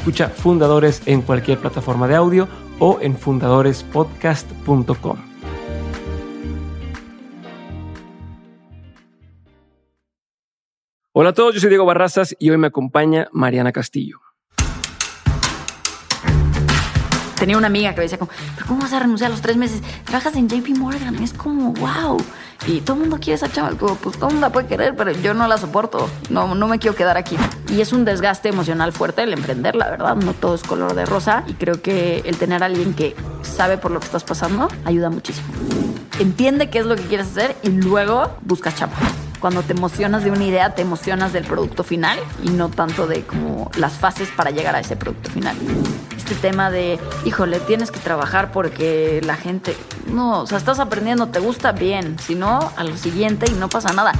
Escucha Fundadores en cualquier plataforma de audio o en fundadorespodcast.com. Hola a todos, yo soy Diego Barrazas y hoy me acompaña Mariana Castillo. tenía una amiga que decía como, pero ¿cómo vas a renunciar a los tres meses? Trabajas en JP Morgan, es como, wow. Y todo el mundo quiere esa chava, pues todo el mundo la puede querer, pero yo no la soporto, no, no me quiero quedar aquí. Y es un desgaste emocional fuerte el emprender, la verdad, no todo es color de rosa y creo que el tener alguien que sabe por lo que estás pasando ayuda muchísimo. Entiende qué es lo que quieres hacer y luego busca chapa. Cuando te emocionas de una idea, te emocionas del producto final y no tanto de como las fases para llegar a ese producto final. Este tema de, híjole, tienes que trabajar porque la gente, no, o sea, estás aprendiendo, te gusta bien, si no, a lo siguiente y no pasa nada.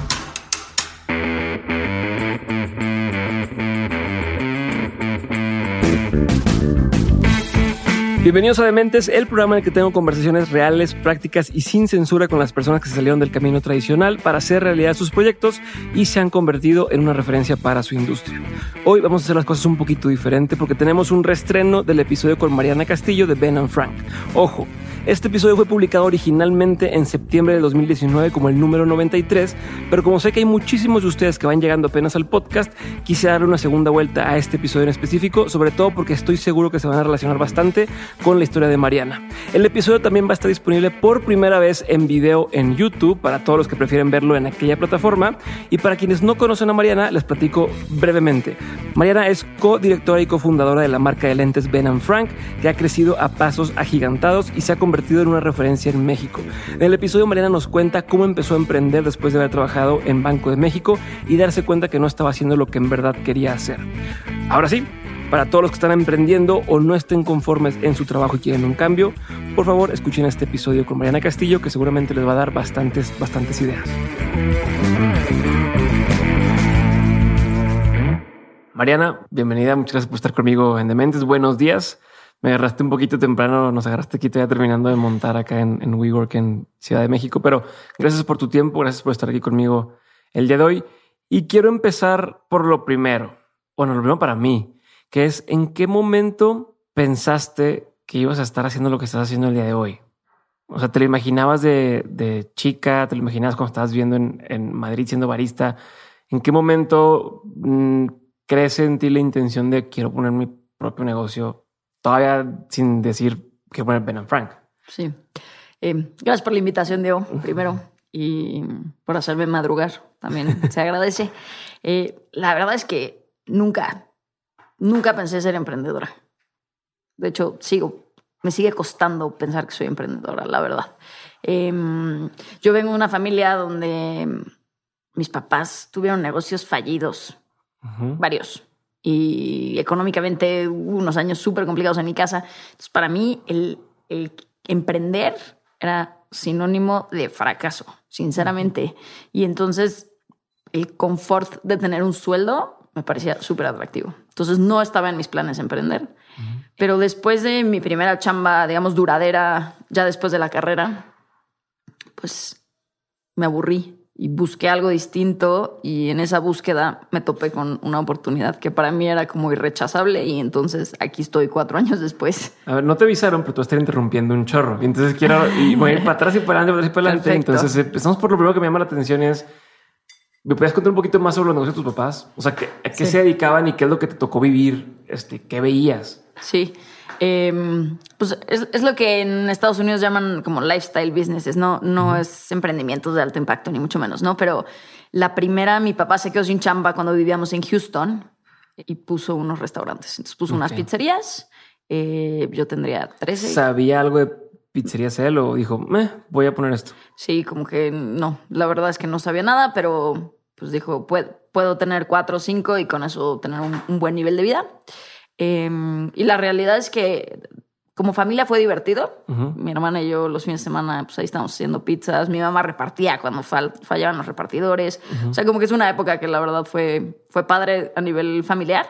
Bienvenidos a Dementes, el programa en el que tengo conversaciones reales, prácticas y sin censura con las personas que se salieron del camino tradicional para hacer realidad sus proyectos y se han convertido en una referencia para su industria. Hoy vamos a hacer las cosas un poquito diferente porque tenemos un restreno del episodio con Mariana Castillo de Ben and Frank. Ojo, este episodio fue publicado originalmente en septiembre de 2019 como el número 93, pero como sé que hay muchísimos de ustedes que van llegando apenas al podcast, quise darle una segunda vuelta a este episodio en específico, sobre todo porque estoy seguro que se van a relacionar bastante con la historia de Mariana. El episodio también va a estar disponible por primera vez en video en YouTube para todos los que prefieren verlo en aquella plataforma y para quienes no conocen a Mariana les platico brevemente. Mariana es co-directora y cofundadora de la marca de lentes Ben Frank, que ha crecido a pasos agigantados y se ha convertido en una referencia en México. En el episodio Mariana nos cuenta cómo empezó a emprender después de haber trabajado en Banco de México y darse cuenta que no estaba haciendo lo que en verdad quería hacer. Ahora sí, para todos los que están emprendiendo o no estén conformes en su trabajo y quieren un cambio, por favor escuchen este episodio con Mariana Castillo que seguramente les va a dar bastantes, bastantes ideas. Mariana, bienvenida, muchas gracias por estar conmigo en Dementes. Buenos días me agarraste un poquito temprano, nos agarraste aquí todavía terminando de montar acá en, en WeWork en Ciudad de México, pero gracias por tu tiempo, gracias por estar aquí conmigo el día de hoy. Y quiero empezar por lo primero, bueno, lo primero para mí, que es en qué momento pensaste que ibas a estar haciendo lo que estás haciendo el día de hoy. O sea, ¿te lo imaginabas de, de chica? ¿Te lo imaginabas cuando estabas viendo en, en Madrid siendo barista? ¿En qué momento mmm, crece en ti la intención de quiero poner mi propio negocio todavía sin decir que poner Ben and Frank. Sí. Eh, gracias por la invitación, Diego, primero, y por hacerme madrugar. También se agradece. Eh, la verdad es que nunca, nunca pensé ser emprendedora. De hecho, sigo, me sigue costando pensar que soy emprendedora, la verdad. Eh, yo vengo de una familia donde mis papás tuvieron negocios fallidos, uh -huh. varios y económicamente hubo unos años súper complicados en mi casa. Entonces, para mí, el, el, emprender era sinónimo de fracaso, sinceramente. Y entonces, el confort de tener un sueldo me parecía súper atractivo. Entonces, no estaba en mis planes emprender. Uh -huh. Pero después de mi primera chamba, digamos, duradera, ya después de la carrera, pues me aburrí y busqué algo distinto y en esa búsqueda me topé con una oportunidad que para mí era como irrechazable y entonces aquí estoy cuatro años después. A ver, no te avisaron, pero tú estás interrumpiendo un chorro y entonces quiero y voy a ir para atrás y para adelante, para adelante. Entonces empezamos por lo primero que me llama la atención es ¿Me puedes contar un poquito más sobre los negocios de tus papás? O sea, ¿a qué sí. se dedicaban y qué es lo que te tocó vivir? Este, ¿Qué veías? Sí. Em, pues es, es lo que en Estados Unidos llaman como lifestyle businesses, no, no es emprendimientos de alto impacto, ni mucho menos, ¿no? Pero la primera, mi papá se quedó sin chamba cuando vivíamos en Houston y puso unos restaurantes. Entonces puso unas Ok. pizzerías. eh, yo tendría 13. ¿Sabía algo de pizzerías él o dijo, "Meh, voy a poner esto? Sí, como que no, la verdad es que no sabía nada, pero pues dijo, puedo, puedo tener cuatro o cinco y con eso tener un, un buen nivel de vida. Em, y la realidad es que como familia fue divertido. Ujú. Mi hermana y yo los fines de semana, pues ahí estábamos haciendo pizzas. Mi mamá repartía cuando fal- fallaban los repartidores. O sea, como que es una época que la verdad fue, fue padre a nivel familiar.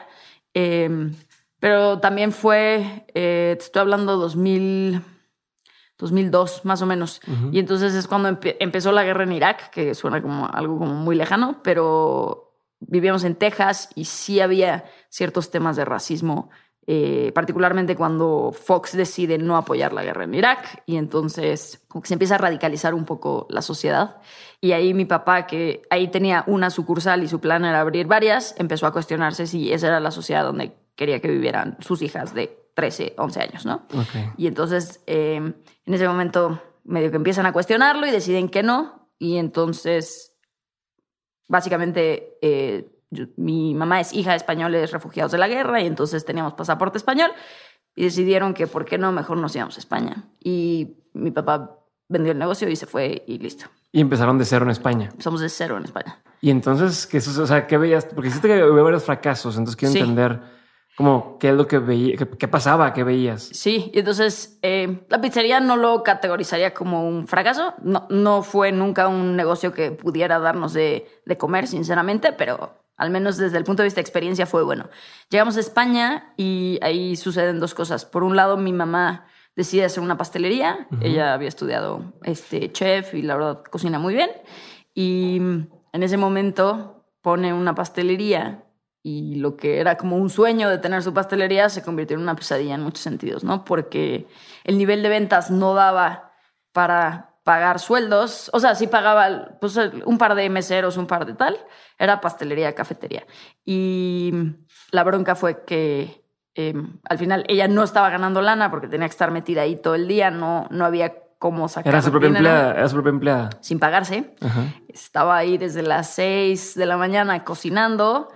Em, pero también fue, eh, te estoy hablando 2000, 2002 más o menos. Y entonces es cuando empe- empezó la guerra en Irak, que suena como algo como muy lejano, pero vivíamos en Texas y sí había ciertos temas de racismo, eh, particularmente cuando Fox decide no apoyar la guerra en Irak y entonces como que se empieza a radicalizar un poco la sociedad. Y ahí mi papá, que ahí tenía una sucursal y su plan era abrir varias, empezó a cuestionarse si esa era la sociedad donde quería que vivieran sus hijas de 13, 11 años, ¿no? Ok. Y entonces, eh, en ese momento, medio que empiezan a cuestionarlo y deciden que no. Y entonces, básicamente, eh, yo- mi mamá es hija de españoles refugiados de la guerra y entonces teníamos pasaporte español y decidieron que, ¿por qué no? Mejor nos íbamos a España. Y mi papá vendió el negocio y se fue y listo. Y empezaron de cero en España. Somos de cero en España. Y entonces, ¿qué, o sea, ¿qué veías? Porque hiciste que hubo varios fracasos, entonces quiero Sí. entender como qué es lo que veía, qué, qué pasaba, qué veías. Sí, y entonces eh, la pizzería no lo categorizaría como un fracaso. No, no fue nunca un negocio que pudiera darnos de, de comer, sinceramente, pero al menos desde el punto de vista de experiencia fue bueno. Llegamos a España y ahí suceden dos cosas. Por un lado, mi mamá decide hacer una pastelería. Ella había estudiado este, chef y la verdad cocina muy bien. Y en ese momento pone una pastelería y lo que era como un sueño de tener su pastelería se convirtió en una pesadilla en muchos sentidos, ¿no? Porque el nivel de ventas no daba para pagar sueldos, o sea, sí pagaba pues, un par de meseros, un par de tal, era pastelería, cafetería. Y la bronca fue que eh, al final ella no estaba ganando lana porque tenía que estar metida ahí todo el día, no, no había cómo sacar Era su propia empleada, era su propia empleada. sin pagarse. Ajá. Estaba ahí desde las 6 de la mañana cocinando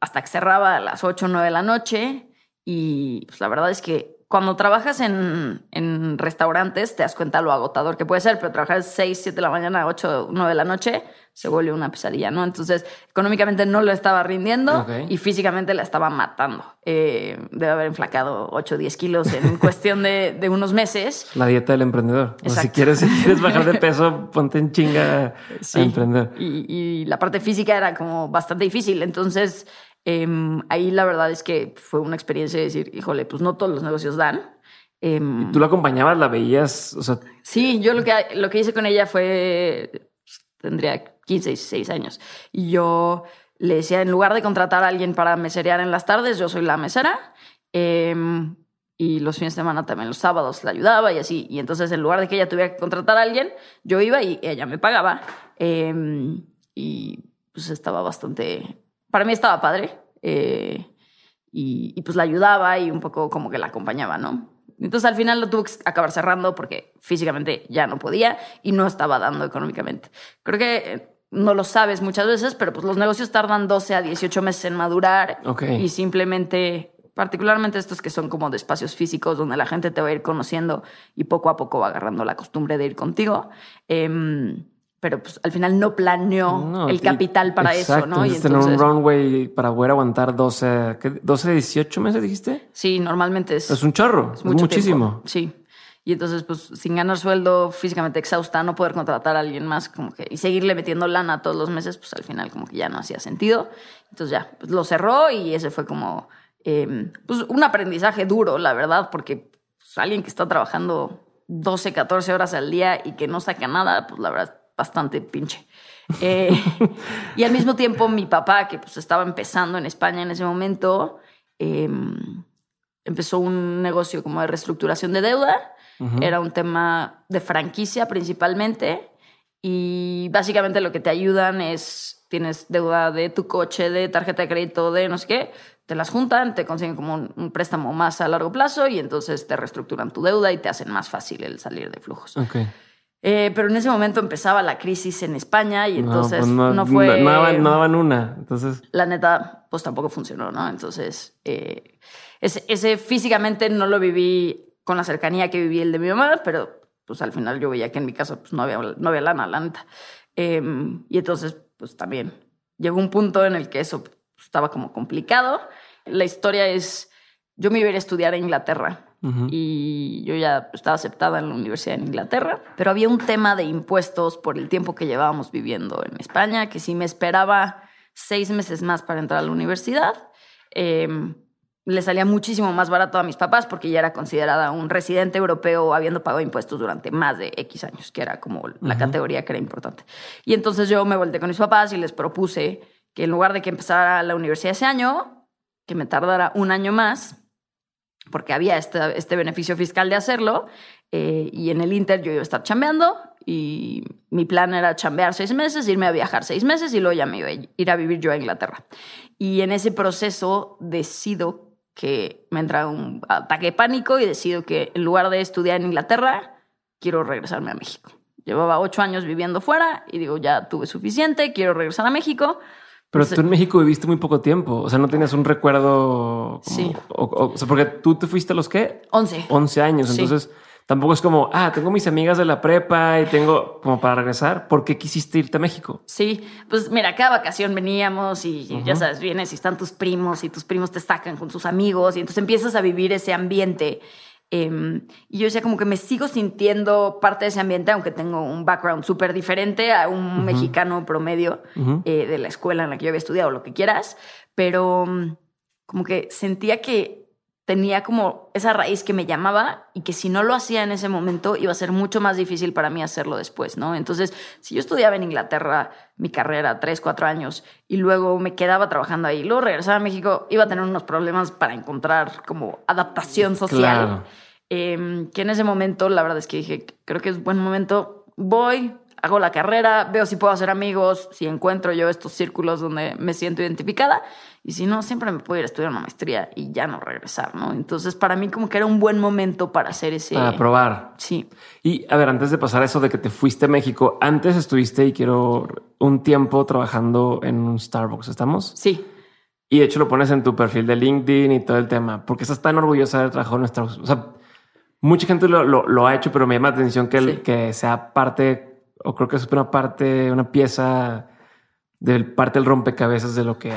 hasta que cerraba a las 8 o 9 de la noche. Y pues la verdad es que cuando trabajas en, en restaurantes te das cuenta lo agotador que puede ser, pero trabajar 6, 7 de la mañana, 8, 9 de la noche se vuelve una pesadilla, ¿no? Entonces, económicamente no lo estaba rindiendo Ok. y físicamente la estaba matando. Eh, debe haber enflacado 8 o 10 kilos en cuestión de, de unos meses. La dieta del emprendedor. O si quieres, si quieres bajar de peso, ponte en chinga Sí. a emprender. Y, y la parte física era como bastante difícil. Entonces, em, ahí la verdad es que fue una experiencia de decir, híjole, pues no todos los negocios dan. Em, Tú la acompañabas, la veías, o sea, Sí, yo lo que, lo que hice con ella fue, pues, tendría 15, 16 años. Y yo le decía, en lugar de contratar a alguien para meserear en las tardes, yo soy la mesera. Em, y los fines de semana también, los sábados la ayudaba y así. Y entonces, en lugar de que ella tuviera que contratar a alguien, yo iba y ella me pagaba. Em, y pues estaba bastante, para mí estaba padre. Eh, y, y, pues la ayudaba y un poco como que la acompañaba, ¿no? Entonces al final lo tuve que acabar cerrando porque físicamente ya no podía y no estaba dando económicamente. Creo que eh, no lo sabes muchas veces, pero pues los negocios tardan 12 a 18 meses en madurar y simplemente, particularmente estos que son como de espacios físicos donde la gente te va a ir conociendo y poco a poco va agarrando la costumbre de ir contigo. Em, pero pues al final no planeó no, el capital para exacto, eso, ¿no? Y necesitas tener entonces, un runway para poder aguantar 12, ¿qué? 12, 18 meses, dijiste. sí, normalmente es, Es un chorro, es, mucho muchísimo. tiempo. Sí. Y entonces, pues, sin ganar sueldo, físicamente exhausta, no poder contratar a alguien más, como que, y seguirle metiendo lana todos los meses, pues al final como que ya no hacía sentido. Entonces ya, pues lo cerró y ese fue como, eh, pues, un aprendizaje duro, la verdad, porque pues, alguien que está trabajando 12, 14 horas al día y que no saca nada, pues la verdad, bastante pinche. Eh, y al mismo tiempo, mi papá, que pues estaba empezando en España en ese momento, eh, empezó un negocio como de reestructuración de deuda. Era un tema de franquicia principalmente. Y básicamente lo que te ayudan es, tienes deuda de tu coche, de tarjeta de crédito, de no sé qué, te las juntan, te consiguen como un, un préstamo más a largo plazo y entonces te reestructuran tu deuda y te hacen más fácil el salir de flujos. Eh, pero en ese momento empezaba la crisis en España y entonces pues no, fue... No, daban, no daban una. Entonces, La neta, pues tampoco funcionó, ¿no? Entonces, eh, ese, ese físicamente no lo viví con la cercanía que viví el de mi mamá, pero pues al final yo veía que en mi casa pues no había, no había lana, la neta. Eh, y entonces, pues también llegó un punto en el que eso pues, estaba como complicado. La historia es, yo me iba a ir a estudiar a Inglaterra y yo ya estaba aceptada en la universidad en Inglaterra, pero había un tema de impuestos por el tiempo que llevábamos viviendo en España, que si me esperaba seis meses más para entrar a la universidad, eh, le salía muchísimo más barato a mis papás porque ya era considerada un residente europeo habiendo pagado impuestos durante más de X años, que era como la Ujú. categoría que era importante. Y entonces yo me volteé con mis papás y les propuse que en lugar de que empezara la universidad ese año, que me tardara un año más, porque había este, este beneficio fiscal de hacerlo, eh, y en el Inter yo iba a estar chambeando, y mi plan era chambear seis meses, irme a viajar seis meses, y luego ya me iba a ir a vivir yo a Inglaterra. Y en ese proceso decido que me entra un ataque de pánico y decido que en lugar de estudiar en Inglaterra, quiero regresarme a México. Llevaba ocho años viviendo fuera y digo, ya tuve suficiente, quiero regresar a México. Pero Entonces- tú en México viviste muy poco tiempo. O sea, no tenías un recuerdo. como- Sí. O, o- o sea, porque tú te fuiste a los qué? 11. 11 años. Sí. Entonces, tampoco es como, ah, tengo mis amigas de la prepa y tengo como para regresar. ¿Por qué quisiste irte a México? Sí, pues mira, cada vacación veníamos y ya sabes, vienes y están tus primos y tus primos te sacan con sus amigos y entonces empiezas a vivir ese ambiente. Em, y yo decía como que me sigo sintiendo parte de ese ambiente, aunque tengo un background súper diferente a un mexicano promedio eh, de la escuela en la que yo había estudiado, lo que quieras, pero mm, como que sentía que tenía como esa raíz que me llamaba y que si no lo hacía en ese momento iba a ser mucho más difícil para mí hacerlo después, ¿no? Entonces, si yo estudiaba en Inglaterra mi carrera, tres, cuatro años, y luego me quedaba trabajando ahí, luego regresaba a México, iba a tener unos problemas para encontrar como adaptación social. Claro. Eh, que en ese momento, la verdad es que dije, creo que es buen momento, voy, hago la carrera, veo si puedo hacer amigos, si encuentro yo estos círculos donde me siento identificada, y si no, siempre me puedo ir a estudiar una maestría y ya no regresar, ¿no? Entonces, para mí como que era un buen momento para hacer ese... Para probar. Sí, Y a ver, antes de pasar a eso de que te fuiste a México, antes estuviste y quiero un tiempo trabajando en un Starbucks, ¿estamos? sí. Y de hecho lo pones en tu perfil de LinkedIn y todo el tema, porque estás tan orgullosa de haber trabajado en Starbucks. O sea, mucha gente lo, lo- lo ha hecho, pero me llama la atención que, el- Sí. que sea parte, o creo que es una parte, una pieza del parte del rompecabezas de lo que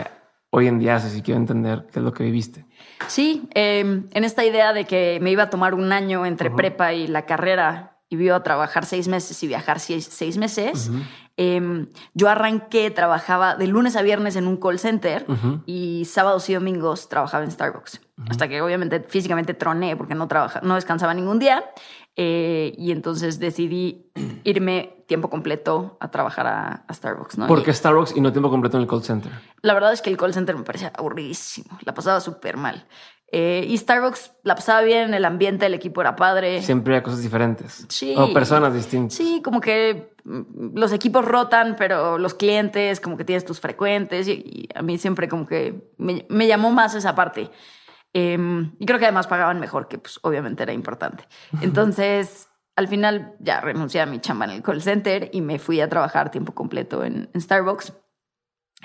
hoy en día haces y quiero entender qué es lo que viviste. Sí, eh, en esta idea de que me iba a tomar un año entre prepa y la carrera y iba a trabajar seis meses y viajar seis, seis meses, eh, yo arranqué, trabajaba de lunes a viernes en un call center y sábados y domingos trabajaba en Starbucks. Hasta que obviamente físicamente troné porque no, trabaja, no descansaba ningún día. Eh, y entonces decidí irme tiempo completo a trabajar a, a Starbucks. ¿no? ¿Por qué Starbucks y no tiempo completo en el call center? la verdad es que el call center me parecía aburridísimo. La pasaba súper mal. Eh, y Starbucks la pasaba bien, el ambiente, el equipo era padre. Siempre hay cosas diferentes. Sí. O personas distintas. Sí, como que mm, los equipos rotan, pero los clientes, como que tienes tus frecuentes. Y, y a mí siempre como que me, me llamó más esa parte. Em, y creo que además pagaban mejor, que pues obviamente era importante. Entonces, al final ya renuncié a mi chamba en el call center y me fui a trabajar tiempo completo en, en Starbucks.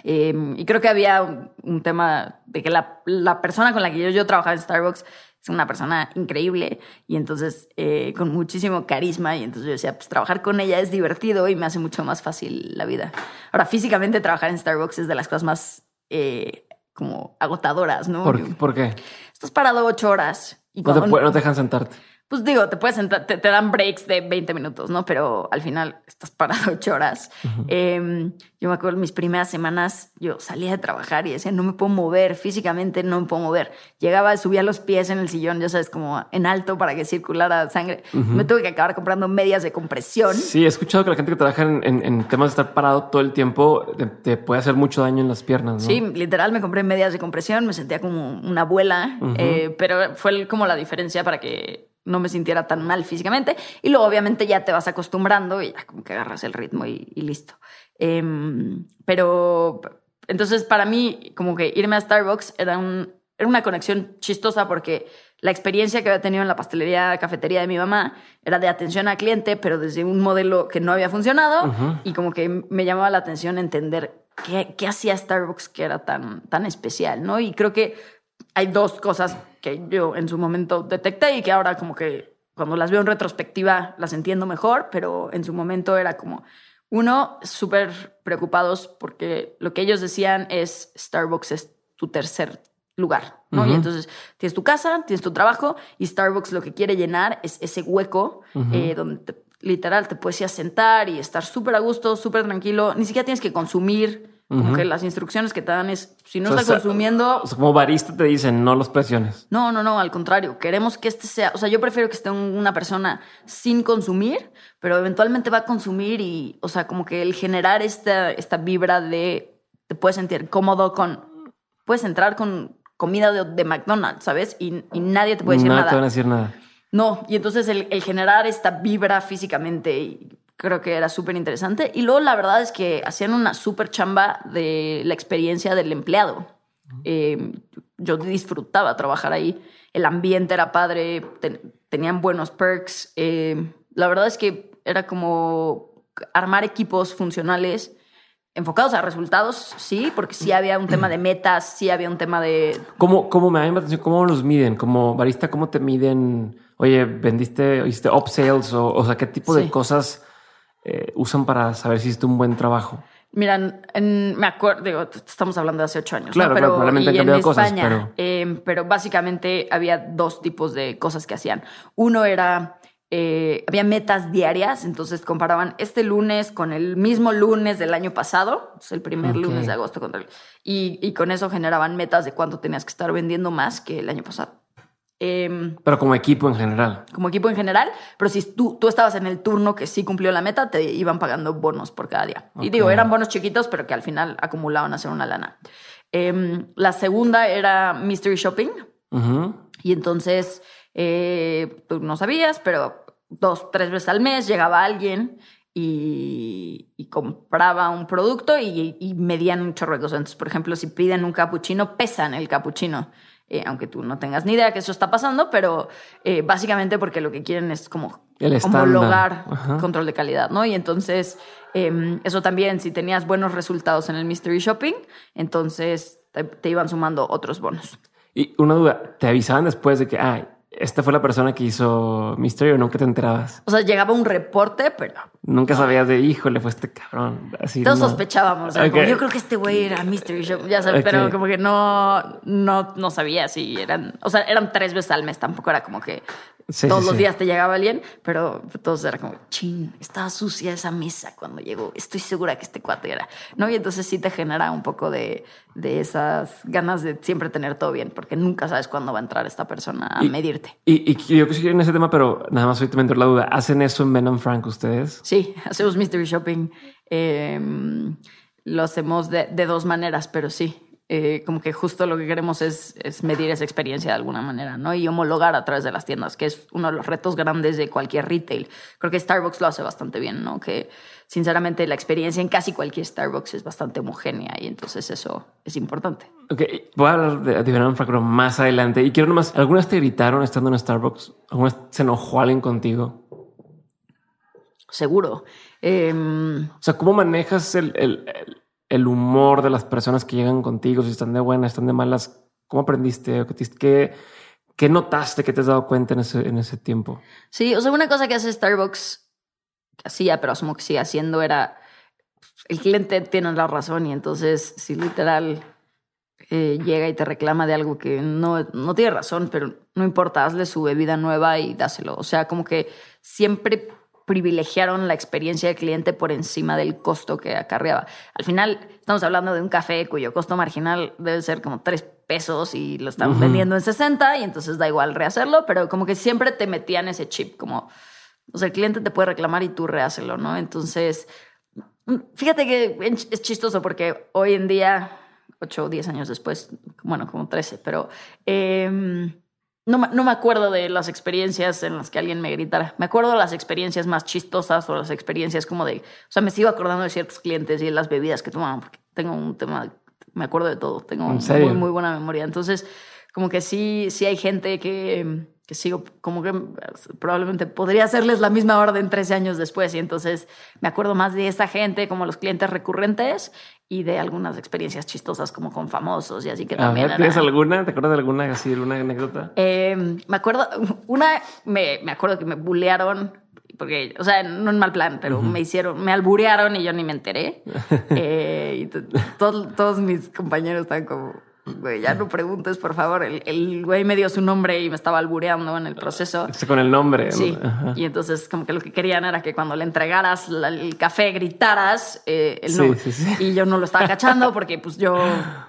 Em, y creo que había un, un tema de que la, la persona con la que yo, yo trabajaba en Starbucks es una persona increíble y entonces eh, con muchísimo carisma y entonces yo decía, pues trabajar con ella es divertido y me hace mucho más fácil la vida. Ahora, físicamente trabajar en Starbucks es de las cosas más eh, como agotadoras, ¿no? ¿Por, ¿Por qué? Estás parado ocho horas y No te, no te dejan sentarte. Pues digo, te puedes sentar, te, te dan breaks de 20 minutos, ¿no? Pero al final estás parado ocho horas. Eh, yo me acuerdo mis primeras semanas, yo salía de trabajar y decía, no me puedo mover, físicamente no me puedo mover. Llegaba, subía los pies en el sillón, ya sabes, como en alto para que circulara sangre. Me tuve que acabar comprando medias de compresión. Sí, he escuchado que la gente que trabaja en, en- en temas de estar parado todo el tiempo te, te puede hacer mucho daño en las piernas. ¿no? Sí, literal me compré medias de compresión, me sentía como una abuela, eh, pero fue como la diferencia para que no me sintiera tan mal físicamente. Y luego obviamente ya te vas acostumbrando y ya como que agarras el ritmo y, y listo. Em, pero entonces para mí como que irme a Starbucks era, un, era una conexión chistosa porque la experiencia que había tenido en la pastelería, cafetería de mi mamá era de atención al cliente, pero desde un modelo que no había funcionado y como que me llamaba la atención entender qué, qué hacía Starbucks que era tan, tan especial, ¿no? Y creo que hay dos cosas que yo en su momento detecté y que ahora como que cuando las veo en retrospectiva las entiendo mejor, pero en su momento era como, uno, súper preocupados porque lo que ellos decían es Starbucks es tu tercer lugar, ¿no? Y entonces tienes tu casa, tienes tu trabajo y Starbucks lo que quiere llenar es ese hueco eh, donde literal te puedes ir a sentar y estar súper a gusto, súper tranquilo, ni siquiera tienes que consumir como que las instrucciones que te dan es, si no estás consumiendo... O sea, como barista te dicen, no los presiones. No, no, no, al contrario. Queremos que este sea... O sea, yo prefiero que esté una persona sin consumir, pero eventualmente va a consumir y, o sea, como que el generar esta, esta vibra de... Te puedes sentir cómodo con... Puedes entrar con comida de, McDonald's, ¿sabes? Y, nadie te puede decir nada. No te van a decir nada. No, y entonces el, el generar esta vibra físicamente y creo que era súper interesante. Y luego la verdad es que hacían una súper chamba de la experiencia del empleado. Eh, yo disfrutaba trabajar ahí. El ambiente era padre, tenían buenos perks. Eh, la verdad es que era como armar equipos funcionales enfocados a resultados, sí, porque sí había un tema de metas, sí había un tema de... ¿Cómo, cómo me da atención? ¿Cómo los miden? Como barista, ¿cómo te miden? Oye, vendiste, hiciste upsales o, o sea, ¿qué tipo de cosas eh, usan para saber si hiciste un buen trabajo? Miran, me acuerdo, digo, estamos hablando de hace ocho años. Claro, pero, probablemente han cambiado cosas. Pero... Em, pero básicamente había dos tipos de cosas que hacían. Uno era, eh, había metas diarias, entonces comparaban este lunes con el mismo lunes del año pasado, el primer lunes de agosto, contra y, y con eso generaban metas de cuánto tenías que estar vendiendo más que el año pasado. Em, pero como equipo en general. Como equipo en general, pero si tú, tú estabas en el turno que sí cumplió la meta, te iban pagando bonos por cada día. Y digo, eran bonos chiquitos, pero que al final acumulaban a ser una lana. Em, la segunda era Mystery Shopping. Y entonces eh, tú no sabías, pero dos, tres veces al mes llegaba alguien y, compraba un producto y, medían un chorro de cosas. Entonces, por ejemplo, si piden un capuchino, pesan el capuchino. Eh, aunque tú no tengas ni idea que eso está pasando, pero eh, básicamente porque lo que quieren es como homologar control de calidad, ¿no? Y entonces, em, eso también, si tenías buenos resultados en el Mystery Shopping, entonces te, iban sumando otros bonos. Y una duda, ¿te avisaban después de que, ah, esta fue la persona que hizo Mystery o nunca te enterabas? O sea, llegaba un reporte, pero... Nunca sabías de, híjole, fue este cabrón. Así Todos sospechábamos. yo creo que este güey era Mystery Show, ya sabes, pero como que no, no, no sabía si eran... O sea, eran tres veces al mes, tampoco era como que todos los días te llegaba alguien, pero todos era como, ching, estaba sucia esa mesa cuando llegó. Estoy segura que este cuate era, ¿no? Y entonces sí te genera un poco de, de esas ganas de siempre tener todo bien, porque nunca sabes cuándo va a entrar esta persona a medirte. Y, y, yo que en ese tema, pero nada más ahorita me entró la duda. ¿Hacen eso en Ben Frank ustedes? Sí, hacemos mystery shopping. Em, lo hacemos de, de dos maneras, pero sí. Eh, como que justo lo que queremos es, medir esa experiencia de alguna manera, ¿no? Y homologar a través de las tiendas, que es uno de los retos grandes de cualquier retail. Creo que Starbucks lo hace bastante bien, ¿no? Que sinceramente la experiencia en casi cualquier Starbucks es bastante homogénea y entonces eso es importante. Ok, voy a hablar de, de más adelante. Y quiero nomás, ¿algunas te gritaron estando en Starbucks? ¿Algunas se enojó alguien contigo? Seguro. Em, o sea, ¿cómo manejas el el humor de las personas que llegan contigo, si están de buenas, están de malas, ¿cómo aprendiste? ¿Qué, qué notaste que te has dado cuenta en ese, en ese tiempo? Sí, o sea, una cosa que hace Starbucks, que hacía, pero asumo que sigue haciendo, era el cliente tiene la razón y entonces si literal eh, llega y te reclama de algo que no, no tiene razón, pero no importa, hazle su bebida nueva y dáselo. O sea, como que siempre privilegiaron la experiencia del cliente por encima del costo que acarreaba. Al final, estamos hablando de un café cuyo costo marginal debe ser como tres pesos y lo están vendiendo en 60 y entonces da igual rehacerlo, pero como que siempre te metían ese chip, como, o sea, el cliente te puede reclamar y tú rehacelo, ¿no? Entonces, fíjate que es chistoso porque hoy en día, 8 o 10 años después, bueno, como 13, pero... Em, no, me- no me acuerdo de las experiencias en las que alguien me gritara. Me acuerdo de las experiencias más chistosas o las experiencias como de. O sea, me sigo acordando de ciertos clientes y de las bebidas que tomaban, porque tengo un tema. Me acuerdo de todo. Tengo muy, muy buena memoria. Entonces, como que sí, sí hay gente que, que sigo, como que probablemente podría hacerles la misma orden 13 años después. Y entonces me acuerdo más de esa gente, como los clientes recurrentes, y de algunas experiencias chistosas, como con famosos y así que también. ver, ¿tienes era- alguna? ¿Te acuerdas de alguna así, alguna anécdota? eh, me acuerdo, una, me, me acuerdo que me bulearon, porque, o sea, no en mal plan, pero me hicieron, me alburearon y yo ni me enteré. Eh, y to- to- todos mis compañeros estaban como, güey, ya no preguntes, por favor. El, el güey me dio su nombre y me estaba albureando en el proceso. Este, Con el nombre. ¿no? Sí, Ajá. y entonces como que lo que querían era que cuando le entregaras la- el café gritaras eh, el Sí, nombre. sí, sí. Y yo no lo estaba cachando porque pues yo,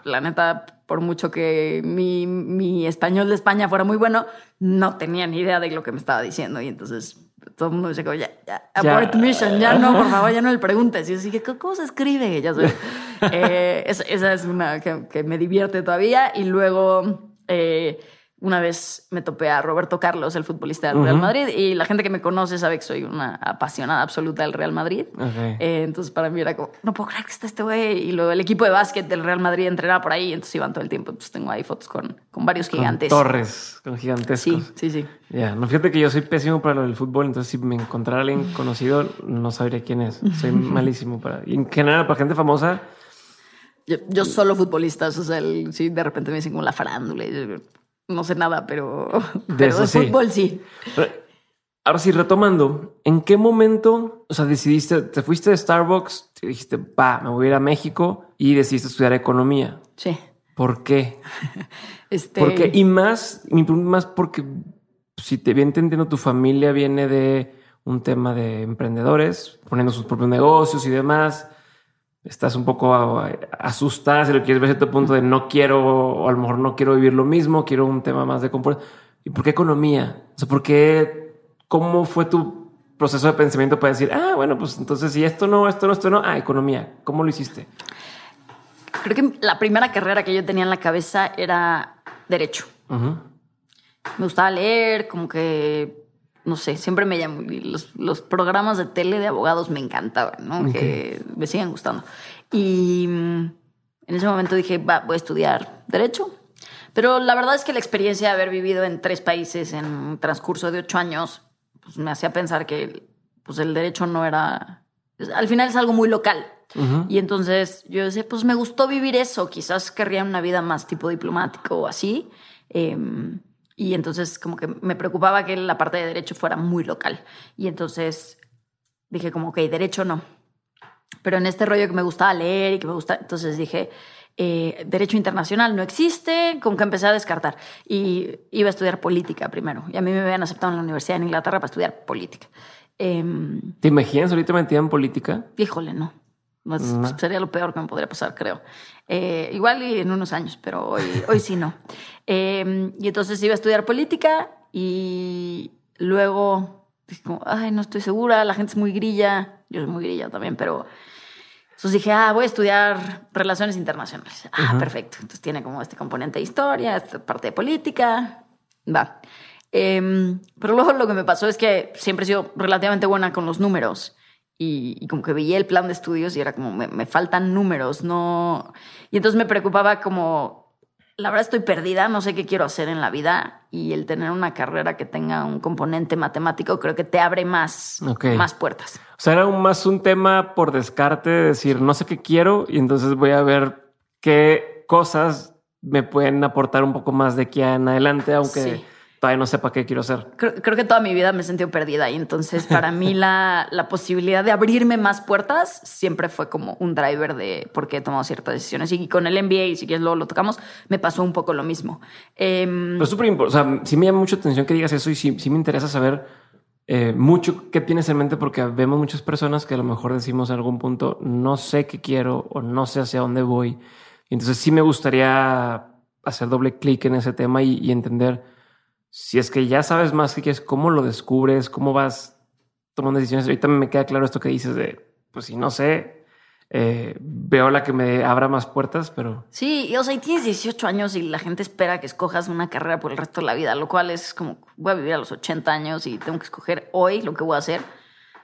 la neta, por mucho que mi, mi español de España fuera muy bueno, no tenía ni idea de lo que me estaba diciendo. Y entonces todo el mundo dice, como, ya, ya, Ya. abort mission, ya no, por favor, ya no le preguntes. Y yo dije, ¿cómo se escribe? Ya sabes. Eh, esa, esa es una que, que me divierte todavía. Y luego... eh, una vez me topé a Roberto Carlos, el futbolista del Real. Madrid, y la gente que me conoce sabe que soy una apasionada absoluta del Real Madrid. Eh, entonces para mí era como, no puedo creer que está este güey. Y luego el equipo de básquet del Real Madrid entrenaba por ahí, entonces iban todo el tiempo. Entonces tengo ahí fotos con, con varios Con gigantes. torres, con gigantescos. Sí, sí, sí. Ya, no fíjate que yo soy pésimo para lo del fútbol, entonces si me encontrara alguien conocido, no sabría quién es. Soy malísimo para. Y en general, para gente famosa, Yo, yo solo futbolistas, o sea, el- sí, de repente me dicen como la farándula. y yo no sé nada, pero De pero eso de sí. fútbol sí. Ahora sí, retomando, ¿en qué momento, o sea, decidiste, te fuiste de Starbucks, te dijiste, va, me voy a ir a México y decidiste estudiar economía? Sí. ¿Por qué? Este, Porque, y más, mi pregunta más porque si te bien entendiendo, tu familia viene de un tema de emprendedores, poniendo sus propios negocios y demás. Estás un poco asustada si lo quieres ver a cierto punto de no quiero, o a lo mejor no quiero vivir lo mismo, quiero un tema más de confort. ¿Y por qué economía? O sea, ¿por qué? ¿Cómo fue tu proceso de pensamiento para decir, ah, bueno, pues entonces si esto no, esto no, esto no, ah, economía? ¿Cómo lo hiciste? creo que la primera carrera que yo tenía en la cabeza era derecho. Me gustaba leer, como que, no sé, siempre me llamó. Los, los programas de tele de abogados me encantaban, ¿no? Que me siguen gustando. Y mm, en ese momento dije, va, voy a estudiar Derecho. Pero la verdad es que la experiencia de haber vivido en tres países en un transcurso de ocho años, pues me hacía pensar que pues, el derecho no era. Al final es algo muy local. Y entonces yo decía, pues me gustó vivir eso, quizás querría una vida más tipo diplomático o así. Eh, y entonces como que me preocupaba que la parte de derecho fuera muy local. Y entonces dije como, ok, derecho no. Pero en este rollo que me gustaba leer y que me gusta, entonces dije, eh, derecho internacional no existe, con que empecé a descartar. Y iba a estudiar política primero. Y a mí me habían aceptado en la Universidad de Inglaterra para estudiar política. Em, ¿Te imaginas ahorita metida en política? Híjole, no. No. Sería lo peor que me podría pasar, creo. Eh, igual y en unos años, pero hoy, hoy sí no. Eh, y entonces iba a estudiar política y luego dije como, ay, no estoy segura, la gente es muy grilla. Yo soy muy grilla también, pero... Entonces dije, ah, voy a estudiar relaciones internacionales. Ah, perfecto. Entonces tiene como este componente de historia, esta parte de política. Va. Em, pero luego lo que me pasó es que siempre he sido relativamente buena con los números. Y, y como que veía el plan de estudios y era como, me, me faltan números, no. Y entonces me preocupaba como, la verdad estoy perdida, no sé qué quiero hacer en la vida. Y el tener una carrera que tenga un componente matemático creo que te abre más, más puertas. O sea, era un- más un tema por descarte de decir, no sé qué quiero y entonces voy a ver qué cosas me pueden aportar un poco más de aquí en adelante, aunque Sí. Todavía no sepa qué quiero hacer. Creo, creo que toda mi vida me he sentido perdida y entonces para mí la, la posibilidad de abrirme más puertas siempre fue como un driver de por qué he tomado ciertas decisiones. Y con el MBA, y si quieres luego lo tocamos, me pasó un poco lo mismo. Em, Pero súper importante. O sea, sí me llama mucho atención que digas eso y sí, sí me interesa saber eh, mucho qué tienes en mente porque vemos muchas personas que a lo mejor decimos en algún punto no sé qué quiero o no sé hacia dónde voy. Y entonces sí me gustaría hacer doble clic en ese tema y, y entender si es que ya sabes más qué quieres, cómo lo descubres, cómo vas tomando decisiones. Ahorita me queda claro esto que dices de, pues si no sé, eh, veo la que me abra más puertas, pero... Sí, o sea, y tienes 18 años y la gente espera que escojas una carrera por el resto de la vida, lo cual es como, voy a vivir a los 80 años y tengo que escoger hoy lo que voy a hacer.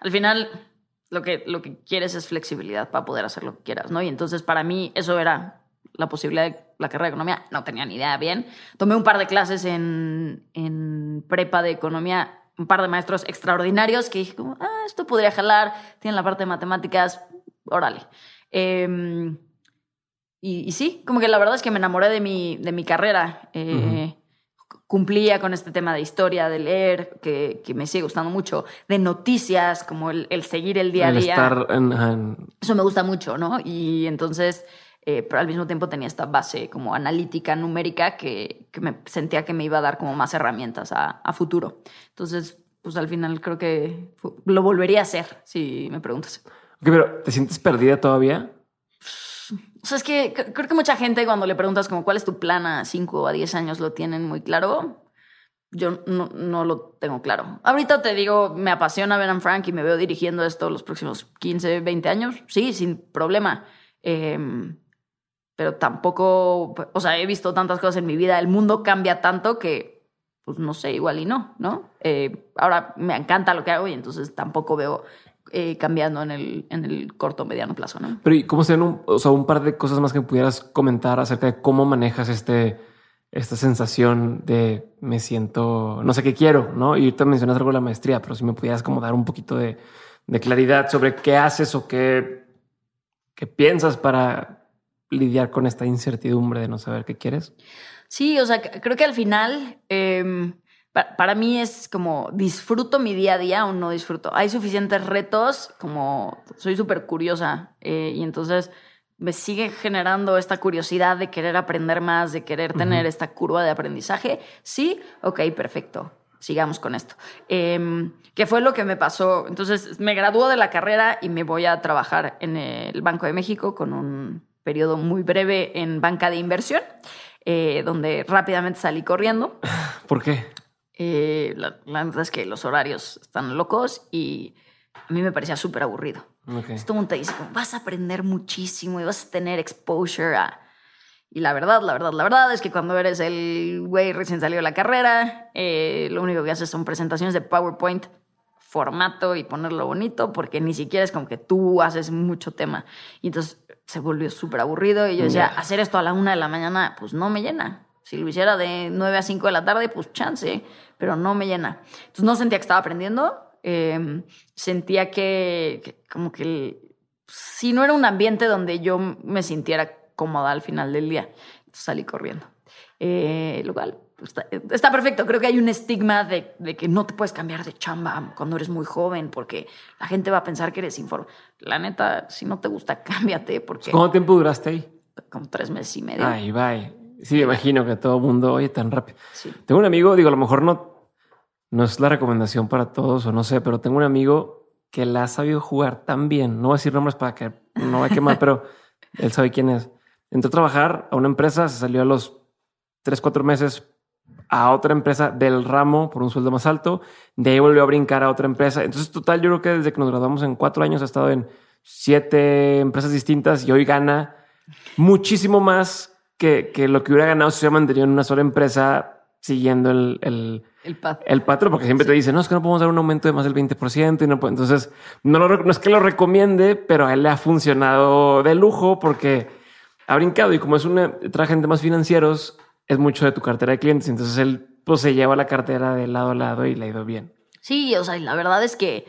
Al final, lo que, lo que quieres es flexibilidad para poder hacer lo que quieras, ¿no? Y entonces para mí eso era la posibilidad de la carrera de economía. No tenía ni idea bien. Tomé un par de clases en, en prepa de economía, un par de maestros extraordinarios que dije como, ah, esto podría jalar, tienen la parte de matemáticas, órale. Em, y, sí, como que la verdad es que me enamoré de mi, de mi carrera. Eh, cumplía con este tema de historia, de leer, que, me sigue gustando mucho, de noticias, como el, seguir el día a día. Estar Eso me gusta mucho, ¿no? Y entonces, eh, pero al mismo tiempo tenía esta base como analítica, numérica, que, me sentía que me iba a dar como más herramientas a, a futuro. Entonces, pues al final creo que lo volvería a hacer, si me preguntas pero ¿te sientes perdida todavía? O sea, es que creo que mucha gente cuando le preguntas como cuál es tu plan a 5 o a 10 años lo tienen muy claro. Yo no, no, lo tengo claro. Ahorita te digo, me apasiona ver a Frank y me veo dirigiendo esto los próximos 15, 20 años. Sí, sin problema. Em, pero tampoco, o sea, he visto tantas cosas en mi vida. El mundo cambia tanto que, pues no sé, igual y no, ¿no? Eh, ahora me encanta lo que hago y entonces tampoco veo eh, cambiando en el, en el corto o mediano plazo. ¿no? Pero ¿y cómo sean un, o sea, un par de cosas más que pudieras comentar acerca de cómo manejas este, esta sensación de me siento, no sé qué quiero, ¿no? Y ahorita mencionas algo de la maestría, pero si me pudieras como dar un poquito de, de claridad sobre qué haces o qué, qué piensas para lidiar con esta incertidumbre de no saber qué quieres. Sí, o sea, creo que al final... Eh, para, mí es como disfruto mi día a día o no disfruto. Hay suficientes retos, como soy súper curiosa eh, y entonces me sigue generando esta curiosidad de querer aprender más, de querer tener esta curva de aprendizaje. Sí, ok, perfecto. Sigamos con esto. Eh, ¿Qué fue lo que me pasó? Entonces me graduó de la carrera y me voy a trabajar en el Banco de México con un periodo muy breve en banca de inversión, eh, donde rápidamente salí corriendo. ¿Por qué? Eh, la, verdad es que los horarios están locos y a mí me parecía súper aburrido. Esto todo te dice, vas a aprender muchísimo y vas a tener exposure a... Y la verdad, la verdad, la verdad es que cuando eres el güey recién salido de la carrera, eh, lo único que haces son presentaciones de PowerPoint, formato y ponerlo bonito, porque ni siquiera es como que tú haces mucho tema. Y entonces se volvió súper aburrido y yo decía, hacer esto a la una de la mañana, pues no me llena. Si lo hiciera de 9 a 5 de la tarde, pues chance, pero no me llena. Entonces no sentía que estaba aprendiendo, em, sentía que, como que si no era un ambiente donde yo me sintiera cómoda al final del día, entonces salí corriendo. Eh, lo cual está, perfecto. Creo que hay un estigma de, que no te puedes cambiar de chamba cuando eres muy joven porque la gente va a pensar que eres informe. La neta, si no te gusta, cámbiate. Porque ¿Cuánto tiempo duraste ahí? Como tres meses y medio. Ay, bye. Sí, me imagino que todo el mundo, oye, tan rápido. Tengo un amigo, digo, a lo mejor no, no es la recomendación para todos o no sé, pero tengo un amigo que la ha sabido jugar tan bien. No voy a decir nombres para que no a quemar, pero él sabe quién es. Entró a trabajar a una empresa, se salió a los tres, cuatro meses a otra empresa del ramo por un sueldo más alto. De ahí volvió a brincar a otra empresa. Entonces, total, yo creo que desde que nos graduamos en cuatro años ha estado en siete empresas distintas y hoy gana muchísimo más que, que lo que hubiera ganado si se hubiera mantenido en una sola empresa siguiendo el, el, el, patrón, porque siempre te dicen, no, es que no podemos dar un aumento de más del 20% y no Entonces, no, lo, no es que lo recomiende, pero a él le ha funcionado de lujo porque ha brincado y como es una, traje de temas financieros, es mucho de tu cartera de clientes. Entonces él pues se lleva la cartera de lado a lado y le ha ido bien. Sí, o sea, la verdad es que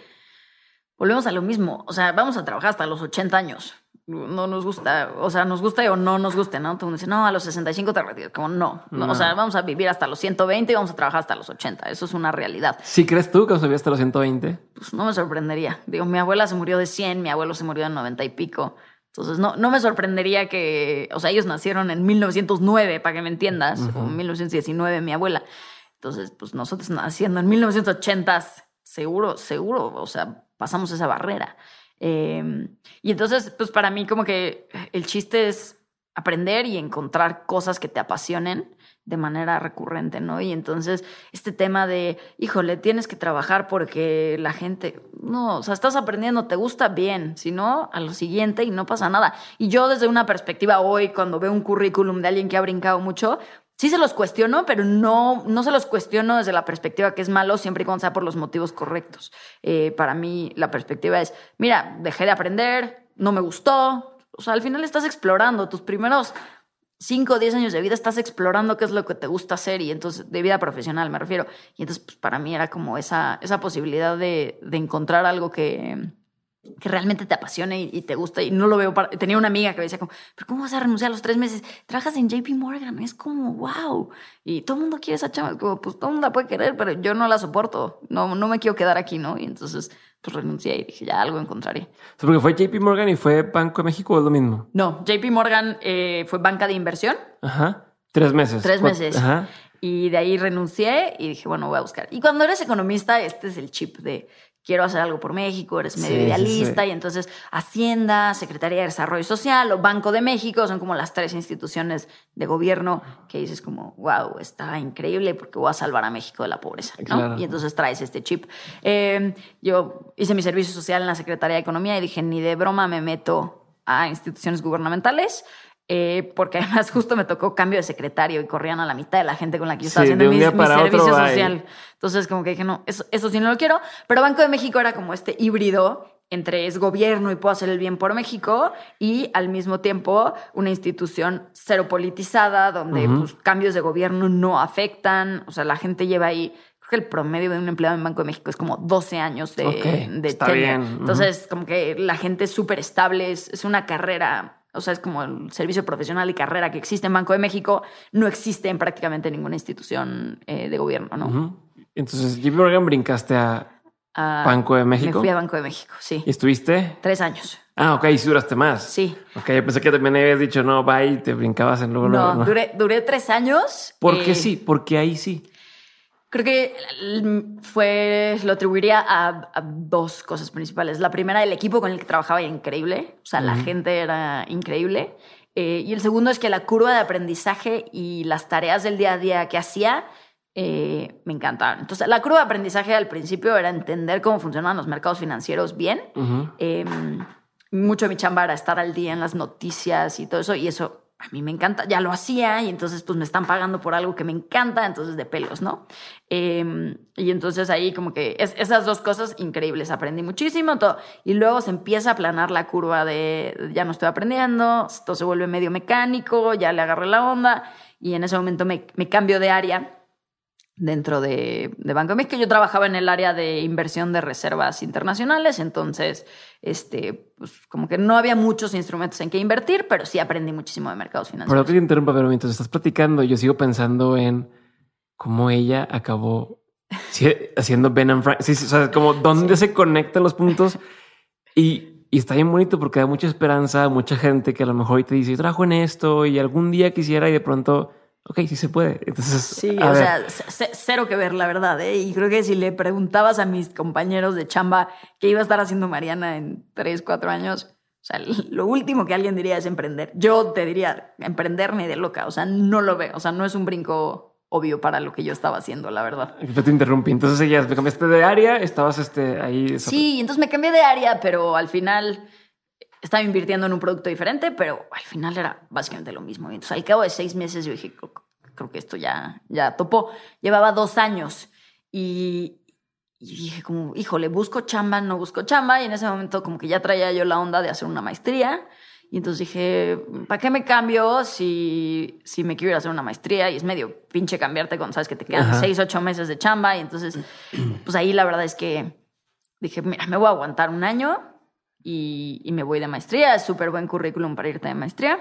volvemos a lo mismo. O sea, vamos a trabajar hasta los 80 años no nos gusta, o sea, nos guste o no nos guste, ¿no? Tú dices, no, a los 65 te retiras. Como no, no, o sea, vamos a vivir hasta los 120 y vamos a trabajar hasta los 80. Eso es una realidad. ¿Sí crees tú que vas a vivir hasta los 120? Pues no me sorprendería. Digo, mi abuela se murió de 100, mi abuelo se murió de 90 y pico. Entonces, no, no me sorprendería que, o sea, ellos nacieron en 1909, para que me entiendas, o en 1919, mi abuela. Entonces, pues nosotros naciendo en 1980, seguro, seguro, o sea, pasamos esa barrera. Em, y entonces, pues para mí como que el chiste es aprender y encontrar cosas que te apasionen de manera recurrente, ¿no? Y entonces este tema de, híjole, tienes que trabajar porque la gente, no, o sea, estás aprendiendo, te gusta bien, si no, a lo siguiente y no pasa nada. Y yo desde una perspectiva hoy, cuando veo un currículum de alguien que ha brincado mucho, sí se los cuestiono, pero no, no se los cuestiono desde la perspectiva que es malo, siempre y cuando sea por los motivos correctos. Eh, para mí la perspectiva es, mira, dejé de aprender, no me gustó, o sea, al final estás explorando tus primeros 5 o 10 años de vida estás explorando qué es lo que te gusta hacer y entonces, de vida profesional me refiero. Y entonces, pues para mí era como esa, esa posibilidad de, de encontrar algo que, que realmente te apasione y, te gusta. Y no lo veo. Para... Tenía una amiga que me decía, como, ¿pero cómo vas a renunciar a los tres meses? Trabajas en JP Morgan. Es como, wow. Y todo el mundo quiere esa chava. Como, pues todo el mundo la puede querer, pero yo no la soporto. No, no me quiero quedar aquí, ¿no? Y entonces, pues renuncié y dije, ya algo encontraré. porque fue JP Morgan y fue Banco de México o es lo mismo? No, JP Morgan eh, fue banca de inversión. Ajá. Tres meses. Tres meses. Ajá. Y de ahí renuncié y dije, bueno, voy a buscar. Y cuando eres economista, este es el chip de quiero hacer algo por México, eres medio idealista, y entonces Hacienda, Secretaría de Desarrollo Social o Banco de México son como las tres instituciones de gobierno que dices como, wow, está increíble porque voy a salvar a México de la pobreza, ¿no? Y entonces traes este chip. Em, yo hice mi servicio social en la Secretaría de Economía y dije, ni de broma me meto a instituciones gubernamentales. Eh, porque además justo me tocó cambio de secretario y corrían a la mitad de la gente con la que yo estaba haciendo mi, servicio social. Entonces, como que dije, no, eso, eso sí no lo quiero. Pero Banco de México era como este híbrido entre es gobierno y puedo hacer el bien por México y al mismo tiempo una institución cero politizada donde pues, cambios de gobierno no afectan. O sea, la gente lleva ahí creo que el promedio de un empleado en Banco de México es como 12 años de, de está Entonces, como que la gente es súper estable, es, una carrera o sea, es como el servicio profesional y carrera que existe en Banco de México, no existe en prácticamente ninguna institución eh, de gobierno, ¿no? Entonces, JP Morgan brincaste a, Banco de México. Me fui a Banco de México, sí. ¿Y estuviste? Tres años. Ah, ok, y sí duraste más. Sí. Ok, yo pensé que también habías dicho no, bye, y te brincabas en luego. No, no. Duré, duré tres años. ¿Por qué eh, sí? Porque ahí sí. Creo que fue, lo atribuiría a, dos cosas principales. La primera, el equipo con el que trabajaba era increíble, o sea, la gente era increíble. Eh, y el segundo es que la curva de aprendizaje y las tareas del día a día que hacía eh, me encantaban. Entonces, la curva de aprendizaje al principio era entender cómo funcionan los mercados financieros bien. Em, mucho de mi chamba era estar al día en las noticias y todo eso, y eso a mí me encanta, ya lo hacía y entonces pues me están pagando por algo que me encanta, entonces de pelos, ¿no? Em, y entonces ahí como que es, esas dos cosas increíbles, aprendí muchísimo, todo. Y luego se empieza a aplanar la curva de ya no estoy aprendiendo, esto se vuelve medio mecánico, ya le agarré la onda y en ese momento me, me cambio de área dentro de, de, Banco de México. Yo trabajaba en el área de inversión de reservas internacionales, entonces, este, pues como que no había muchos instrumentos en que invertir, pero sí aprendí muchísimo de mercados financieros. Pero te interrumpa, pero mientras estás platicando, yo sigo pensando en cómo ella acabó haciendo Ben and Frank. Sí, sí, o sea, como dónde se conectan los puntos y, y, está bien bonito porque da mucha esperanza a mucha gente que a lo mejor te dice, trabajo en esto y algún día quisiera y de pronto ok, sí se puede. Entonces, sí, o sea, cero que ver, la verdad. ¿eh? Y creo que si le preguntabas a mis compañeros de chamba qué iba a estar haciendo Mariana en tres, cuatro años, o sea, lo último que alguien diría es emprender. Yo te diría, emprenderme de loca. O sea, no lo veo. O sea, no es un brinco obvio para lo que yo estaba haciendo, la verdad. Yo te interrumpí. Entonces, ya me cambiaste de área, estabas este, ahí. Sí, entonces me cambié de área, pero al final estaba invirtiendo en un producto diferente, pero al final era básicamente lo mismo. entonces al cabo de seis meses yo dije, creo que esto ya, ya topó. Llevaba dos años y, dije como, híjole, busco chamba, no busco chamba. Y en ese momento como que ya traía yo la onda de hacer una maestría. Y entonces dije, ¿para qué me cambio si, si me quiero ir a hacer una maestría? Y es medio pinche cambiarte cuando sabes que te quedan seis, ocho meses de chamba. Y entonces, pues ahí la verdad es que dije, mira, me voy a aguantar un año y, me voy de maestría. Es súper buen currículum para irte de maestría.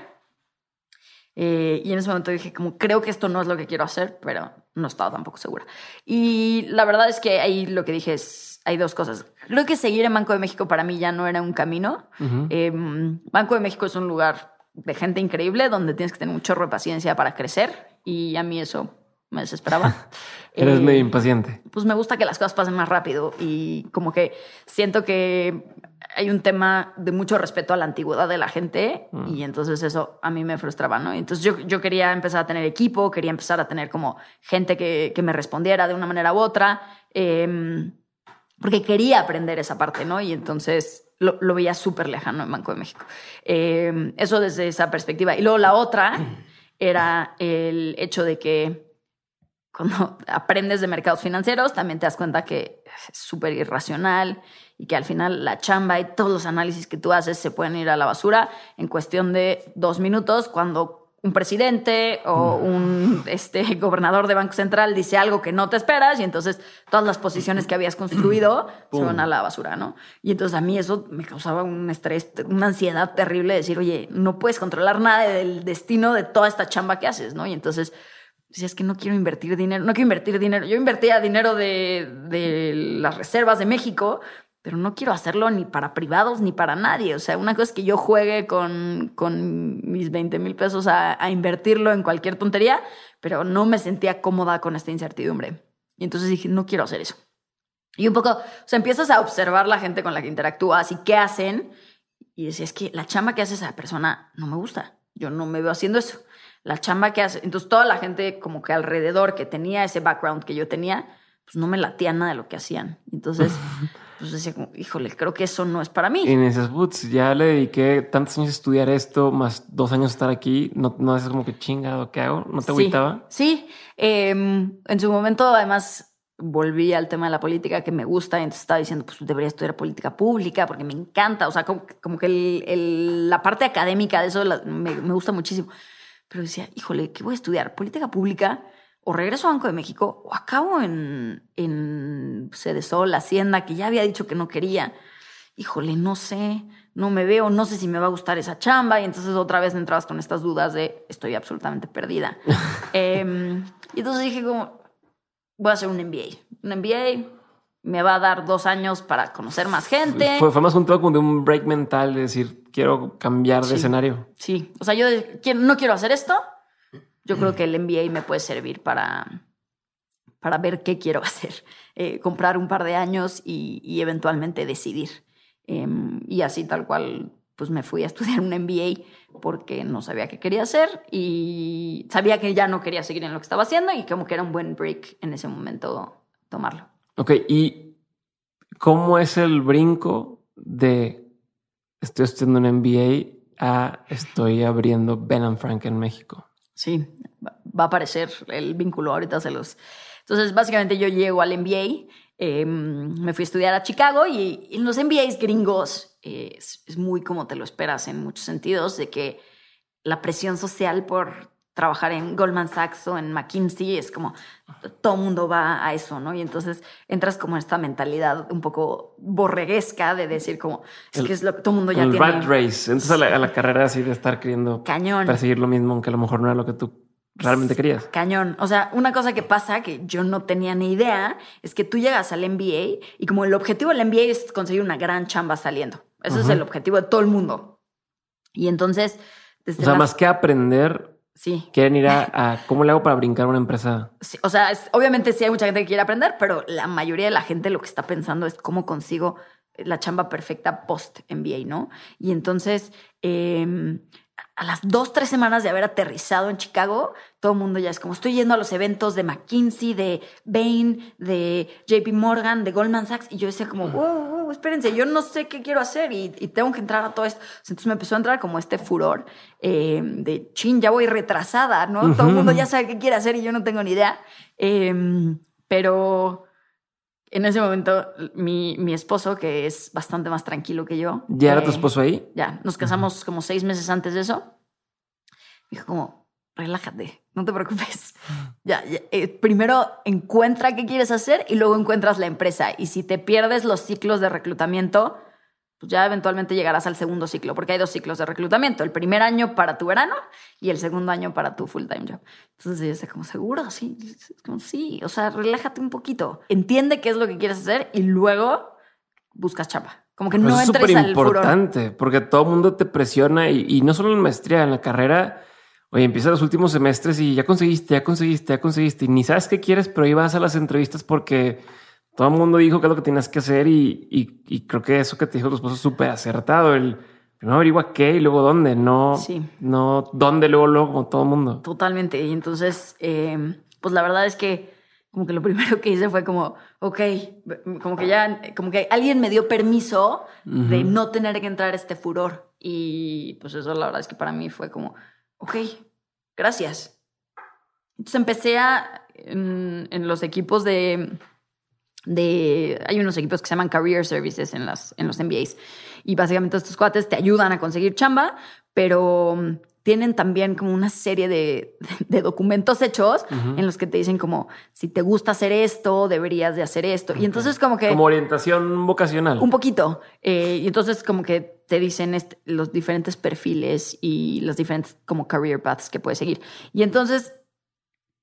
Eh, y en ese momento dije, como creo que esto no es lo que quiero hacer, pero no estaba tampoco segura. Y la verdad es que ahí lo que dije es, hay dos cosas. Creo que seguir en Banco de México para mí ya no era un camino. Em, Banco de México es un lugar de gente increíble donde tienes que tener mucho chorro de paciencia para crecer y a mí eso me desesperaba. Eres eh, medio impaciente. Pues me gusta que las cosas pasen más rápido y como que siento que hay un tema de mucho respeto a la antigüedad de la gente y entonces eso a mí me frustraba, ¿no? Entonces yo, yo quería empezar a tener equipo, quería empezar a tener como gente que, que me respondiera de una manera u otra, eh, porque quería aprender esa parte, ¿no? Y entonces lo, lo veía súper lejano en Banco de México. Eh, eso desde esa perspectiva. Y luego la otra era el hecho de que cuando aprendes de mercados financieros, también te das cuenta que es súper irracional y que al final la chamba y todos los análisis que tú haces se pueden ir a la basura en cuestión de dos minutos cuando un presidente o un este, gobernador de Banco Central dice algo que no te esperas y entonces todas las posiciones que habías construido se van a la basura, ¿no? Y entonces a mí eso me causaba un estrés, una ansiedad terrible de decir, oye, no puedes controlar nada del destino de toda esta chamba que haces, ¿no? Y entonces si es que no quiero invertir dinero, no quiero invertir dinero. Yo invertía dinero de, de las reservas de México, pero no quiero hacerlo ni para privados ni para nadie. O sea, una cosa es que yo juegue con, con mis 20 mil pesos a, invertirlo en cualquier tontería, pero no me sentía cómoda con esta incertidumbre. Y entonces dije, no quiero hacer eso. Y un poco, o sea, empiezas a observar la gente con la que interactúas y qué hacen. Y decías, es que la chamba que hace esa persona no me gusta. Yo no me veo haciendo eso. La chamba que hace. Entonces, toda la gente como que alrededor que tenía ese background que yo tenía, pues no me latía nada de lo que hacían. Entonces, pues decía, como, híjole, creo que eso no es para mí. Y en esas boots ya le dediqué tantos años a estudiar esto, más dos años estar aquí. No, no es como que chingado, ¿qué hago? ¿No te sí, agüitaba? Sí. Eh, en su momento, además, volví al tema de la política que me gusta y entonces estaba diciendo, pues debería estudiar política pública porque me encanta. O sea, como, como que el, el, la parte académica de eso la, me, me gusta muchísimo. Pero decía, híjole, ¿qué voy a estudiar? ¿Política pública? o regreso a Banco de México o acabo en, en Cedesol, Hacienda, que ya había dicho que no quería. Híjole, no sé, no me veo, no sé si me va a gustar esa chamba. Y entonces otra vez entrabas con estas dudas de estoy absolutamente perdida. eh, y entonces dije como, voy a hacer un MBA. Un MBA me va a dar dos años para conocer más gente. Fue, fue más un tema como de un break mental, de decir, quiero cambiar de Sí. escenario. Sí, o sea, yo no quiero hacer esto. Yo creo que el MBA me puede servir para, para ver qué quiero hacer. Eh, comprar un par de años y, y eventualmente decidir. Em, y así tal cual, pues me fui a estudiar un MBA porque no sabía qué quería hacer y sabía que ya no quería seguir en lo que estaba haciendo y como que era un buen break en ese momento tomarlo. Ok, ¿y cómo es el brinco de estoy estudiando un MBA a estoy abriendo Ben and Frank en México? Sí, va a aparecer el vínculo, ahorita se los... Entonces, básicamente yo llego al MBA, eh, me fui a estudiar a Chicago y los MBAs gringos eh, es muy como te lo esperas en muchos sentidos, de que la presión social por trabajar en Goldman Sachs o en McKinsey es como todo mundo va a eso, ¿no? Y entonces entras como en esta mentalidad un poco borreguesca de decir como, es El- que es lo que todo el mundo ya el tiene. rat race. Entonces a la, a la carrera así de estar queriendo Cañón. perseguir lo mismo, aunque a lo mejor no era lo que tú realmente querías. Cañón. O sea, una cosa que pasa que yo no tenía ni idea es que tú llegas al MBA y como el objetivo del MBA es conseguir una gran chamba saliendo. Ese es Ajá. el objetivo de todo el mundo. Y entonces, desde O sea, más que aprender, Sí, quieren ir a, a cómo le hago para brincar una empresa. sí, o sea, es- obviamente sí hay mucha gente que quiere aprender, pero la mayoría de la gente lo que está pensando es cómo consigo la chamba perfecta post MBA, ¿no? Y entonces, eh, a las dos, tres semanas de haber aterrizado en Chicago, todo el mundo ya es como, estoy yendo a los eventos de McKinsey, de Bain, de JP Morgan, de Goldman Sachs, y yo decía como, wow, wow, espérense, yo no sé qué quiero hacer y, y tengo que entrar a todo esto. Entonces me empezó a entrar como este furor eh, de, chin, ya voy retrasada, ¿no? Todo el mundo ya sabe qué quiere hacer y yo no tengo ni idea. Eh, pero en ese momento, mi, mi esposo, que es bastante más tranquilo que yo. ¿Ya era tu eh, esposo ahí? ya, nos casamos como seis meses antes de eso. Dijo como, relájate, no te preocupes. Ya, ya, eh, primero encuentra qué quieres hacer y luego encuentras la empresa. Y si te pierdes los ciclos de reclutamiento, pues ya eventualmente llegarás al segundo ciclo, porque hay dos ciclos de reclutamiento. El primer año para tu verano y el segundo año para tu full-time job. Entonces yo decía como, seguro, sí, como, sí, o sea, relájate un poquito. Entiende qué es lo que quieres hacer y luego buscas chapa. Como que Pero no eso es entres al importante porque todo el mundo te presiona y, y no solo en la maestría, en la carrera. Oye, empiezas los últimos semestres y ya conseguiste, ya conseguiste, ya conseguiste y ni sabes qué quieres, pero ahí vas a las entrevistas porque todo el mundo dijo qué es lo que tienes que hacer y, y, y creo que eso que te dijo tu esposo es súper acertado. El primero averigua qué y luego dónde, no, Sí. no dónde, luego, luego, como todo el mundo. Totalmente. Y entonces, eh, pues la verdad es que como que lo primero que hice fue como, ok, como que ya, como que alguien me dio permiso de no tener que entrar a este furor. Y pues eso la verdad es que para mí fue como, ok, gracias. Entonces empecé a, en, en los equipos de, de, hay unos equipos que se llaman Career Services en, las, en los MBAs. Y básicamente estos cuates te ayudan a conseguir chamba, pero mm, tienen también como una serie de, de documentos hechos en los que te dicen como, si te gusta hacer esto, deberías de hacer esto. Y entonces como que... Como orientación vocacional. Un poquito. Eh, y entonces como que te dicen este- los diferentes perfiles y los diferentes como career paths que puedes seguir. Y entonces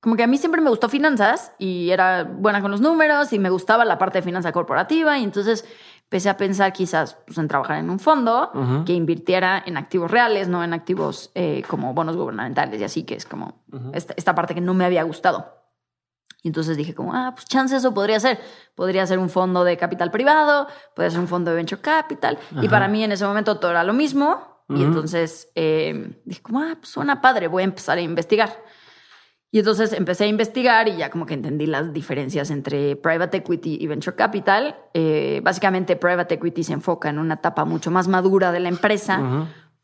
como que a mí siempre me gustó finanzas y era buena con los números y me gustaba la parte de finanza corporativa y entonces empecé a pensar quizás pues, en trabajar en un fondo Ujú. que invirtiera en activos reales, no en activos eh, como bonos gubernamentales y así, que es como esta, esta parte que no me había gustado. Y entonces dije como, ah, pues chance eso podría ser. Podría ser un fondo de capital privado, podría ser un fondo de venture capital. Y para mí en ese momento todo era lo mismo. Y entonces eh, dije como, ah, pues suena padre, voy a empezar a investigar. Y entonces empecé a investigar y ya como que entendí las diferencias entre private equity y venture capital. Eh, básicamente private equity se enfoca en una etapa mucho más madura de la empresa.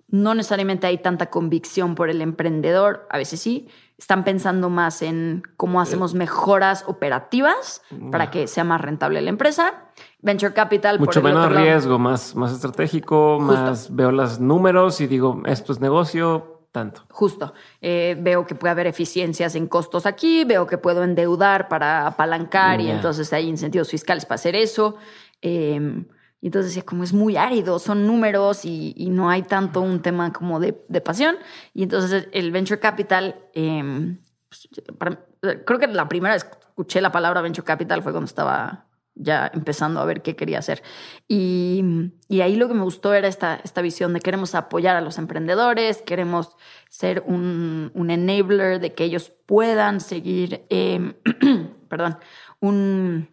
No necesariamente hay tanta convicción por el emprendedor, a veces sí. Están pensando más en cómo hacemos mejoras operativas para que sea más rentable la empresa. Venture capital por Mucho el menos otro lado- riesgo, más, más estratégico, Justo. más veo los números y digo, esto es negocio, tanto. Justo. Eh, veo que puede haber eficiencias en costos aquí, veo que puedo endeudar para apalancar y entonces hay incentivos fiscales para hacer eso. Eh, y entonces decía, como es muy árido, son números y, y no hay tanto un tema como de, de pasión. Y entonces el venture capital, eh, pues, para- creo que la primera vez que escuché la palabra venture capital fue cuando estaba ya empezando a ver qué quería hacer. Y, y ahí lo que me gustó era esta, esta visión de queremos apoyar a los emprendedores, queremos ser un, un enabler de que ellos puedan seguir, eh, perdón, un,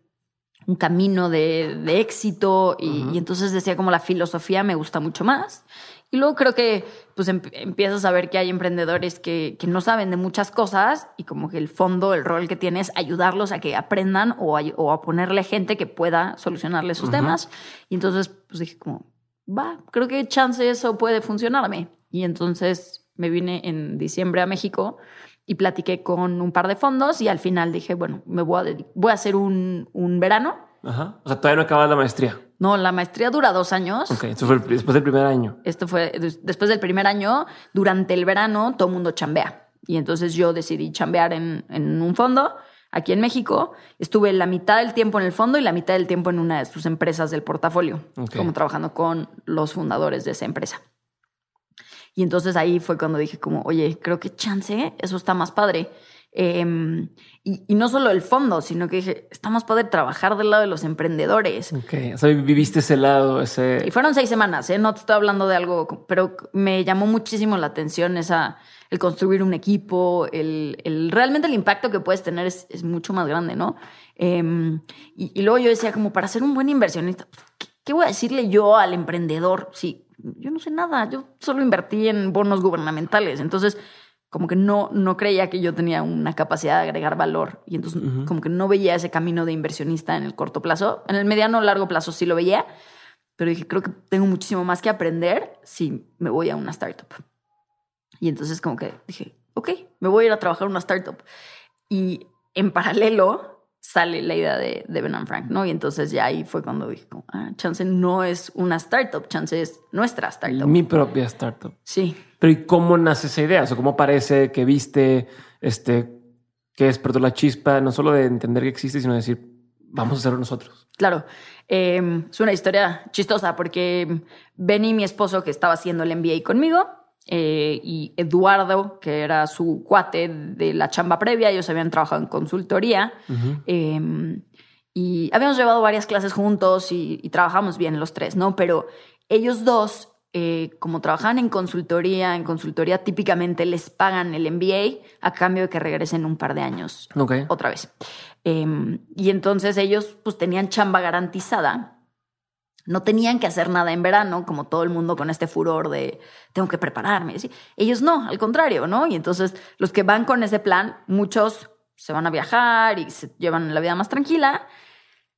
un camino de, de éxito. Y, y entonces decía como la filosofía me gusta mucho más. Y luego creo que pues em- empiezas a ver que hay emprendedores que, que no saben de muchas cosas y como que el fondo, el rol que tiene es ayudarlos a que aprendan o a, o a ponerle gente que pueda solucionarle sus temas. Y entonces pues dije como, va, creo que chance eso puede funcionarme. Y entonces me vine en diciembre a México y platiqué con un par de fondos y al final dije, bueno, me voy a, voy a hacer un, un verano. Ajá. O sea, todavía no acabas la maestría. No, la maestría dura dos años. Ok, eso fue el- después del primer año. Esto fue des- después del primer año, durante el verano todo el mundo chambea. Y entonces yo decidí chambear en, en un fondo aquí en México. Estuve la mitad del tiempo en el fondo y la mitad del tiempo en una de sus empresas del portafolio, como trabajando con los fundadores de esa empresa. Y entonces ahí fue cuando dije como, oye, creo que chance, eso está más padre. Eh, y, y no solo el fondo, sino que dije, está más padre trabajar del lado de los emprendedores. Ok, o sea, viviste ese lado, ese... Y fueron seis semanas, ¿eh? No te estoy hablando de algo, pero me llamó muchísimo la atención esa, el construir un equipo, el, el- realmente el impacto que puedes tener es, es mucho más grande, ¿no? Em, y, y luego yo decía, como para ser un buen inversionista, ¿qué, qué voy a decirle yo al emprendedor? Sí, yo no sé nada, yo solo invertí en bonos gubernamentales, entonces como que no, no creía que yo tenía una capacidad de agregar valor y entonces como que no veía ese camino de inversionista en el corto plazo. En el mediano o largo plazo sí lo veía, pero dije, creo que tengo muchísimo más que aprender si me voy a una startup. Y entonces como que dije, ok, me voy a ir a trabajar en una startup. Y en paralelo sale la idea de, de Ben and Frank, ¿no? Y entonces ya ahí fue cuando dije, como, ah, chance no es una startup, chance es nuestra startup. Mi propia startup. Sí. Pero ¿y cómo nace esa idea? O sea, ¿cómo parece que viste, este, que despertó la chispa, no solo de entender que existe, sino de decir, vamos a hacerlo nosotros? Claro, eh, es una historia chistosa porque Benny, mi esposo, que estaba haciendo el MBA conmigo, eh, y Eduardo, que era su cuate de la chamba previa, ellos habían trabajado en consultoría. eh, y habíamos llevado varias clases juntos y, y trabajamos bien los tres, ¿no? Pero ellos dos eh, como trabajaban en consultoría, en consultoría típicamente les pagan el MBA a cambio de que regresen un par de años otra vez. Em, y entonces ellos pues tenían chamba garantizada. No tenían que hacer nada en verano, como todo el mundo con este furor de tengo que prepararme. ¿sí? Ellos no, al contrario, ¿no? Y entonces los que van con ese plan, muchos se van a viajar y se llevan la vida más tranquila.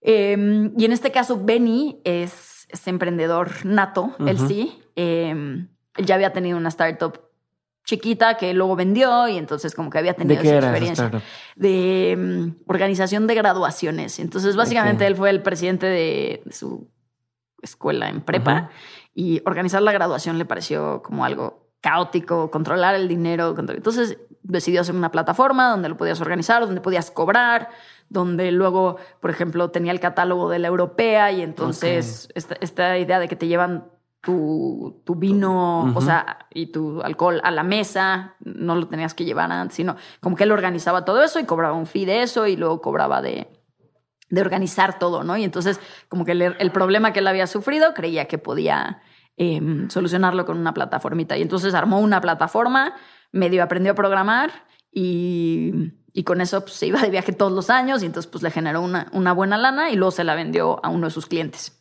Em, y en este caso, Benny es, es emprendedor nato, él sí. Em, él ya había tenido una startup chiquita que luego vendió y entonces como que había ¿De tenido qué esa era experiencia de mm, organización de graduaciones. Entonces, básicamente él fue el presidente de, su escuela en prepa y organizar la graduación le pareció como algo caótico, controlar el dinero. Entonces decidió hacer una plataforma donde lo podías organizar, donde podías cobrar, donde luego, por ejemplo, tenía el catálogo de la europea y entonces esta, esta idea de que te llevan tu, tu vino, o sea, y tu alcohol a la mesa, no lo tenías que llevar antes, sino como que él organizaba todo eso y cobraba un fee de eso y luego cobraba de, de organizar todo, ¿no? Y entonces, como que el, el problema que él había sufrido, creía que podía em, solucionarlo con una plataformita. Y entonces armó una plataforma, medio aprendió a programar y, y con eso pues, se iba de viaje todos los años y entonces pues le generó una, una buena lana y luego se la vendió a uno de sus clientes.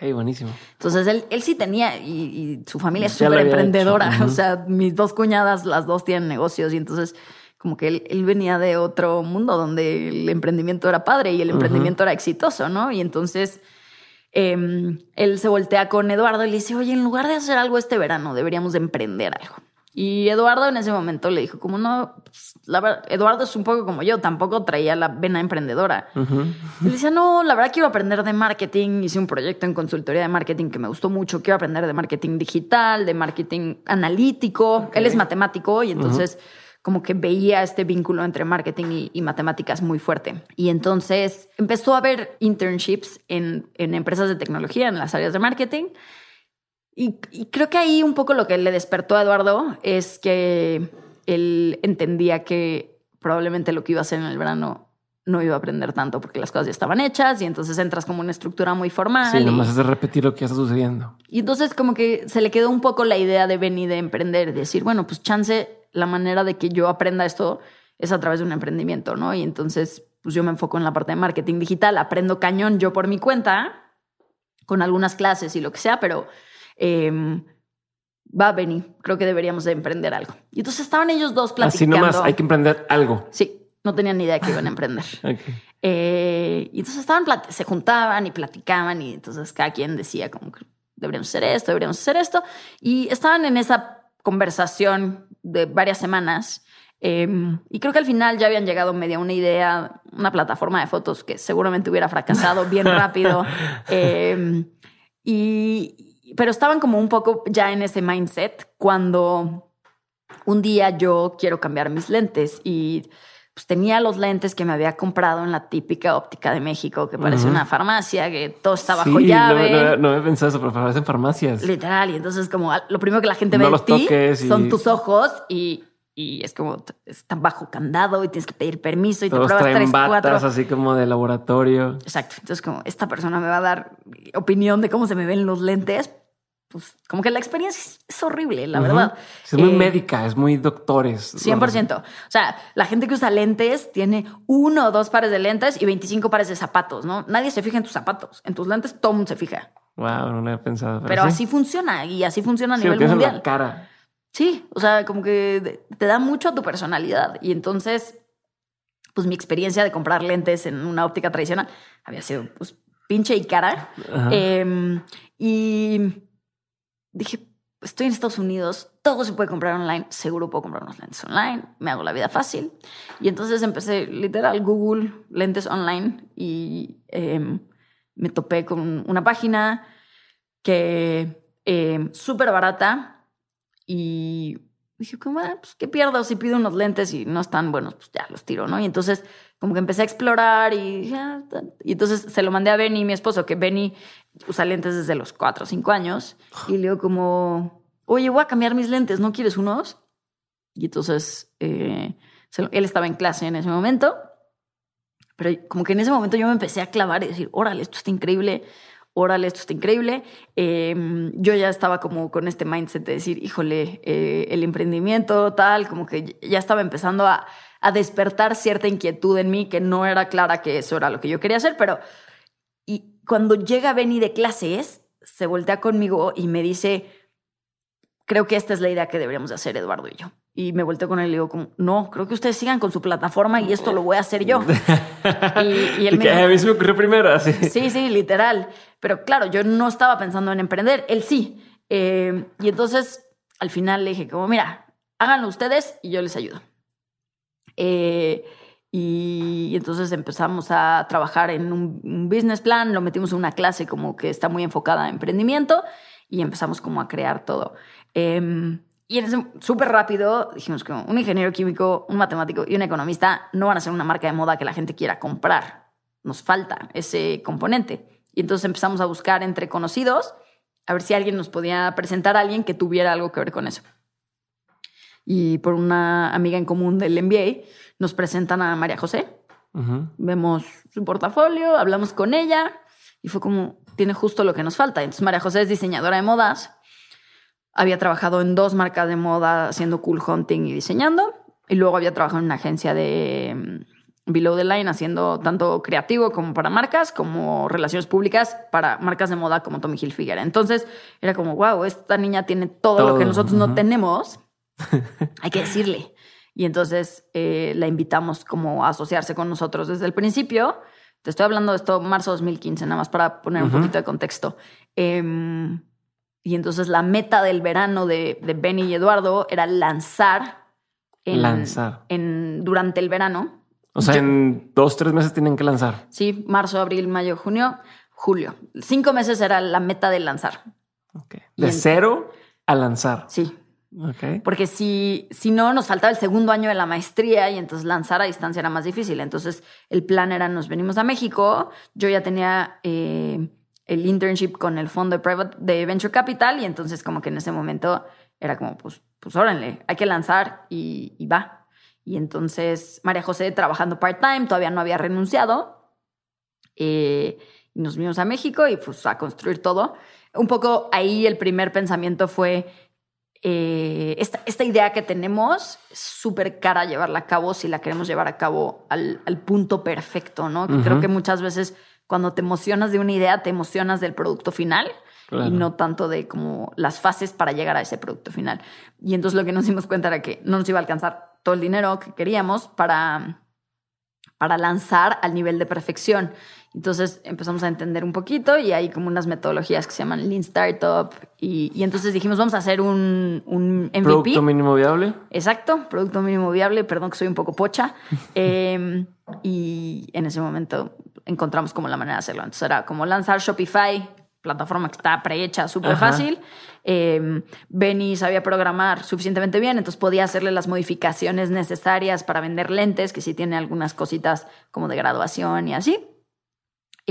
Ok, buenísimo. Entonces él, él sí tenía, y, y su familia es súper emprendedora. O sea, mis dos cuñadas, las dos tienen negocios, y entonces como que él, él venía de otro mundo donde el emprendimiento era padre y el emprendimiento era exitoso, ¿no? Y entonces em, él se voltea con Eduardo y le dice, oye, en lugar de hacer algo este verano, deberíamos de emprender algo. Y Eduardo en ese momento le dijo, como no, pues, la verdad, Eduardo es un poco como yo, tampoco traía la vena emprendedora. Y le decía, no, la verdad quiero aprender de marketing. Hice un proyecto en consultoría de marketing que me gustó mucho. Quiero aprender de marketing digital, de marketing analítico. Él es matemático y entonces como que veía este vínculo entre marketing y, y matemáticas muy fuerte. Y entonces empezó a ver internships en, en empresas de tecnología, en las áreas de marketing. Y, y creo que ahí un poco lo que le despertó a Eduardo es que él entendía que probablemente lo que iba a hacer en el verano no iba a aprender tanto porque las cosas ya estaban hechas y entonces entras como una estructura muy formal. Sí, y, nomás es de repetir lo que ya está sucediendo. y entonces como que se le quedó un poco la idea de venir de emprender, de decir, bueno, pues chance, la manera de que yo aprenda esto es a través de un emprendimiento, ¿no? Y entonces pues yo me enfoco en la parte de marketing digital, aprendo cañón yo por mi cuenta, con algunas clases y lo que sea, pero em, va a venir, creo que deberíamos de emprender algo. Y entonces estaban ellos dos Así platicando. nomás, hay que emprender algo. Sí, no tenían ni idea que iban a emprender. Ok. Eh, y entonces estaban, se juntaban y platicaban y entonces cada quien decía como que deberíamos hacer esto, deberíamos hacer esto. Y estaban en esa conversación de varias semanas. eh, y creo que al final ya habían llegado medio a una idea, una plataforma de fotos que seguramente hubiera fracasado bien rápido. Eh, y, pero estaban como un poco ya en ese mindset cuando un día yo quiero cambiar mis lentes y pues tenía los lentes que me había comprado en la típica óptica de México, que parece una farmacia, que todo está bajo Sí, no, llave. no, no he pensado eso, pero aparecen farmacias. Literal, y entonces como ah, lo primero que la gente No ve de ti toques y- son tus ojos y, y es como están bajo candado y tienes que pedir permiso y Todos te pruebas traen tres, batas cuatro. así como de laboratorio. Exacto. Entonces, como esta persona me va a dar opinión de cómo se me ven los lentes, pues como que la experiencia es, horrible, la verdad. Es muy Eh, médica, es muy doctores. 100%. O sea, la gente que usa lentes tiene uno o dos pares de lentes y 25 pares de zapatos, ¿no? Nadie se fija en tus zapatos. En tus lentes todo mundo se fija. Wow, no lo había pensado. Pero sí. así funciona y así funciona a Sí, nivel tienes en la mundial. cara. Sí, o sea, como que te da mucho a tu personalidad. Y entonces, pues mi experiencia de comprar lentes en una óptica tradicional había sido pues pinche y cara. Eh, y dije, estoy en Estados Unidos, todo se puede comprar online, seguro puedo comprar unos lentes online, me hago la vida fácil. Y entonces empecé literal Google lentes online y eh, me topé con una página que eh, súper barata y dije, como, ah, pues, ¿qué pierdo si pido unos lentes y no están buenos? Pues ya los tiro, ¿no? Y entonces como que empecé a explorar y, ya, y entonces se lo mandé a Benny, mi esposo, que Benny usa lentes desde los 4 o 5 años. Y le digo como, oye, voy a cambiar mis lentes, ¿no quieres unos? Y entonces eh, él estaba en clase en ese momento. Pero como que en ese momento yo me empecé a clavar y decir, órale, esto está increíble. Órale, esto está increíble. Em, yo ya estaba como con este mindset de decir, híjole, eh, el emprendimiento, tal, como que ya estaba empezando a, a, despertar cierta inquietud en mí que no era clara que eso era lo que yo quería hacer, pero y cuando llega Benny de clases, se voltea conmigo y me dice, creo que esta es la idea que deberíamos de hacer Eduardo y yo. Y me volteo con él y digo, como, no, creo que ustedes sigan con su plataforma y esto lo voy a hacer yo. y, él me a mí se me ocurrió primero. Sí. sí, sí, literal. Pero claro, yo no estaba pensando en emprender, él sí. Eh, y entonces al final le dije, como, mira, háganlo ustedes y yo les ayudo. Eh, y, entonces empezamos a trabajar en un, un, business plan, lo metimos en una clase como que está muy enfocada a emprendimiento y empezamos como a crear todo. Eh, y súper rápido dijimos que un ingeniero químico, un matemático y un economista no van a ser una marca de moda que la gente quiera comprar. Nos falta ese componente. Y entonces empezamos a buscar entre conocidos a ver si alguien nos podía presentar a alguien que tuviera algo que ver con eso. Y por una amiga en común del MBA nos presentan a María José. Vemos su portafolio, hablamos con ella y fue como, tiene justo lo que nos falta. Entonces María José es diseñadora de modas había trabajado en dos marcas de moda haciendo cool hunting y diseñando. Y luego había trabajado en una agencia de mm, Below the Line haciendo tanto creativo como para marcas, como relaciones públicas para marcas de moda como Tommy Hilfiger. Entonces era como, wow, esta niña tiene todo, lo que nosotros no tenemos. Hay que decirle. Y entonces eh, la invitamos como a asociarse con nosotros desde el principio. Te estoy hablando de esto marzo 2015, nada más para poner un poquito de contexto. Eh, y entonces la meta del verano de, de Benny y Eduardo era lanzar. En, lanzar. En, durante el verano. O sea, en dos, tres meses tienen que lanzar. Sí, marzo, abril, mayo, junio, julio. Cinco meses era la meta de lanzar. Okay. De cero a lanzar. Sí. Okay. Porque si, si no, nos faltaba el segundo año de la maestría y entonces lanzar a distancia era más difícil. Entonces el plan era, nos venimos a México. Yo ya tenía eh, el internship con el fondo de, private, de Venture Capital y entonces como que en ese momento era como, pues, pues órale, hay que lanzar y, va. Y entonces María José trabajando part-time, todavía no había renunciado. Eh, y nos vinimos a México y pues a construir todo. Un poco ahí el primer pensamiento fue, eh, esta, esta, idea que tenemos es súper cara llevarla a cabo si la queremos llevar a cabo al, al punto perfecto, ¿no? Creo que muchas veces cuando te emocionas de una idea, te emocionas del producto final y no tanto de como las fases para llegar a ese producto final. Y entonces lo que nos dimos cuenta era que no nos iba a alcanzar todo el dinero que queríamos para, para lanzar al nivel de perfección. Entonces empezamos a entender un poquito y hay como unas metodologías que se llaman Lean Startup y, y entonces dijimos vamos a hacer un, un MVP. Producto mínimo viable. Exacto, producto mínimo viable, perdón que soy un poco pocha. eh, y en ese momento encontramos como la manera de hacerlo. Entonces era como lanzar Shopify, plataforma que está prehecha, súper fácil. Eh, Benny sabía programar suficientemente bien, entonces podía hacerle las modificaciones necesarias para vender lentes, que sí tiene algunas cositas como de graduación y así.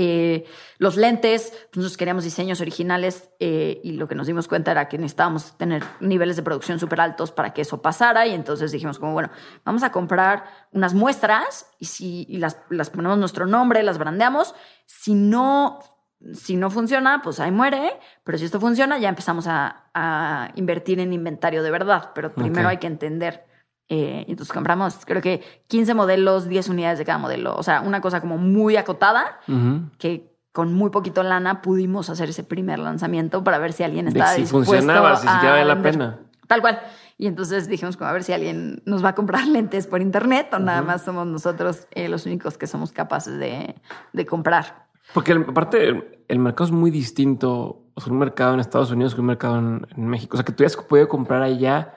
Eh, los lentes, pues, nosotros queríamos diseños originales eh, y lo que nos dimos cuenta era que necesitábamos tener niveles de producción súper altos para que eso pasara y entonces dijimos como, bueno, vamos a comprar unas muestras y si las, las, ponemos nuestro nombre, las brandeamos, si no, si no funciona, pues ahí muere, pero si esto funciona ya empezamos a, a invertir en inventario de verdad, pero primero hay que entender eh, entonces compramos, creo que 15 modelos, 10 unidades de cada modelo. O sea, una cosa como muy acotada, que con muy poquito lana pudimos hacer ese primer lanzamiento para ver si alguien estaba si dispuesto funcionaba, si siquiera vale la pena. Tal cual. Y entonces dijimos como a ver si alguien nos va a comprar lentes por internet o nada más somos nosotros eh, los únicos que somos capaces de, de comprar. Porque aparte el, mercado es muy distinto. O sea, un mercado en Estados Unidos que un mercado en, México. O sea, que tú hayas podido comprar allá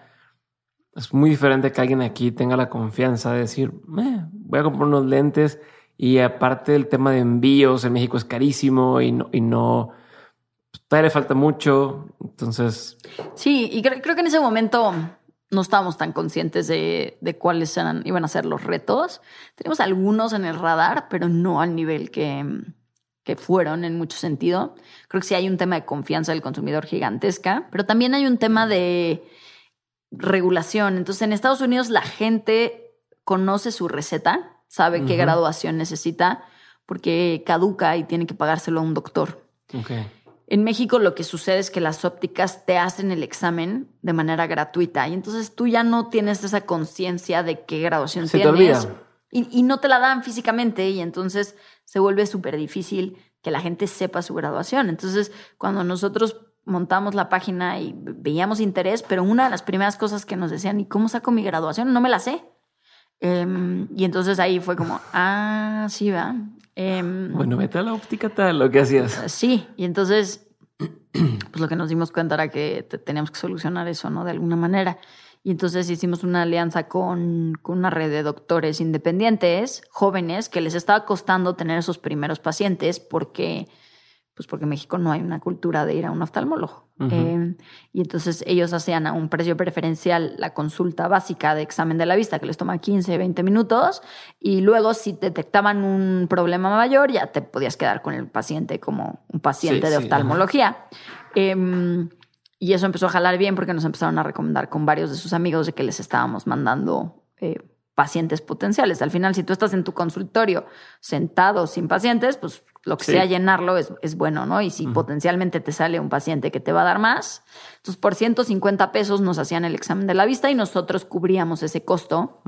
es muy diferente que alguien aquí tenga la confianza de decir, voy a comprar unos lentes y aparte el tema de envíos en México es carísimo y no, y no todavía le falta mucho. Entonces. Sí, y creo, que en ese momento no estábamos tan conscientes de, de cuáles eran, iban a ser los retos. Tenemos algunos en el radar, pero no al nivel que, que fueron en mucho sentido. Creo que sí hay un tema de confianza del consumidor gigantesca, pero también hay un tema de regulación. Entonces, en Estados Unidos la gente conoce su receta, sabe qué graduación necesita, porque caduca y tiene que pagárselo a un doctor. Okay. En México lo que sucede es que las ópticas te hacen el examen de manera gratuita y entonces tú ya no tienes esa conciencia de qué graduación Se te tienes. olvida. Y, y no te la dan físicamente y entonces se vuelve súper difícil que la gente sepa su graduación. Entonces, cuando nosotros montamos la página y veíamos interés, pero una de las primeras cosas que nos decían, ¿y cómo saco mi graduación? No me la sé. Em, y entonces ahí fue como, ah, sí, va. Em, Bueno, vete a la óptica tal, lo que hacías. Sí, y entonces, pues lo que nos dimos cuenta era que te- teníamos que solucionar eso, ¿no? De alguna manera. Y entonces hicimos una alianza con, con una red de doctores independientes, jóvenes, que les estaba costando tener esos primeros pacientes porque, pues porque en México no hay una cultura de ir a un oftalmólogo. Eh, y entonces ellos hacían a un precio preferencial la consulta básica de examen de la vista, que les toma 15, 20 minutos, y luego si detectaban un problema mayor, ya te podías quedar con el paciente como un paciente Sí, de sí, oftalmología. Em, y eso empezó a jalar bien porque nos empezaron a recomendar con varios de sus amigos de que les estábamos mandando eh, pacientes potenciales. Al final, si tú estás en tu consultorio sentado sin pacientes, pues lo que Sí. sea llenarlo es, es bueno, ¿no? Y si potencialmente te sale un paciente que te va a dar más, entonces por 150 pesos nos hacían el examen de la vista y nosotros cubríamos ese costo.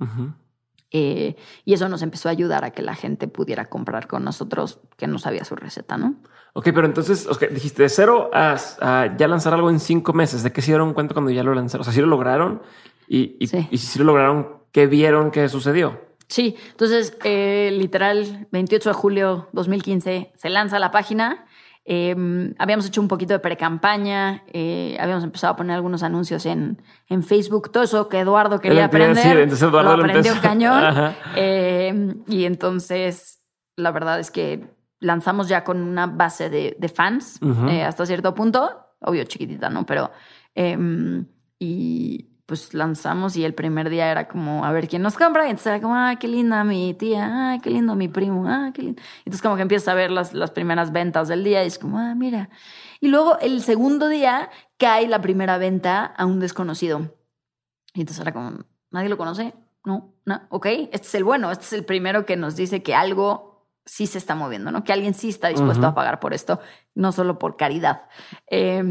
Eh, y eso nos empezó a ayudar a que la gente pudiera comprar con nosotros que no sabía su receta, ¿no? Ok, pero entonces ok, dijiste de cero a, a ya lanzar algo en cinco meses. ¿De qué se dieron cuenta cuando ya lo lanzaron? O sea, si lo lograron y, y, Sí. y si lo lograron, ¿qué vieron que sucedió? Sí, entonces, eh, literal, 28 de julio 2015 se lanza la página. Eh, habíamos hecho un poquito de pre-campaña, eh, habíamos empezado a poner algunos anuncios en, en Facebook, todo eso que Eduardo quería aprender. entonces Eduardo lo aprendió cañón. Eh, y entonces, la verdad es que lanzamos ya con una base de, de fans Ujú. eh, hasta cierto punto, obvio chiquitita, ¿no? Pero, eh, y pues lanzamos y el primer día era como a ver quién nos compra y entonces era como, ah, qué linda mi tía, ah, qué lindo mi primo, ah, qué lindo. Entonces como que empiezas a ver las, las primeras ventas del día y es como, ah, mira. Y luego el segundo día cae la primera venta a un desconocido. Y entonces era como, ¿nadie lo conoce? No, no, ok, este es el bueno, este es el primero que nos dice que algo sí se está moviendo, ¿no? Que alguien sí está dispuesto a pagar por esto, no solo por caridad. Eh,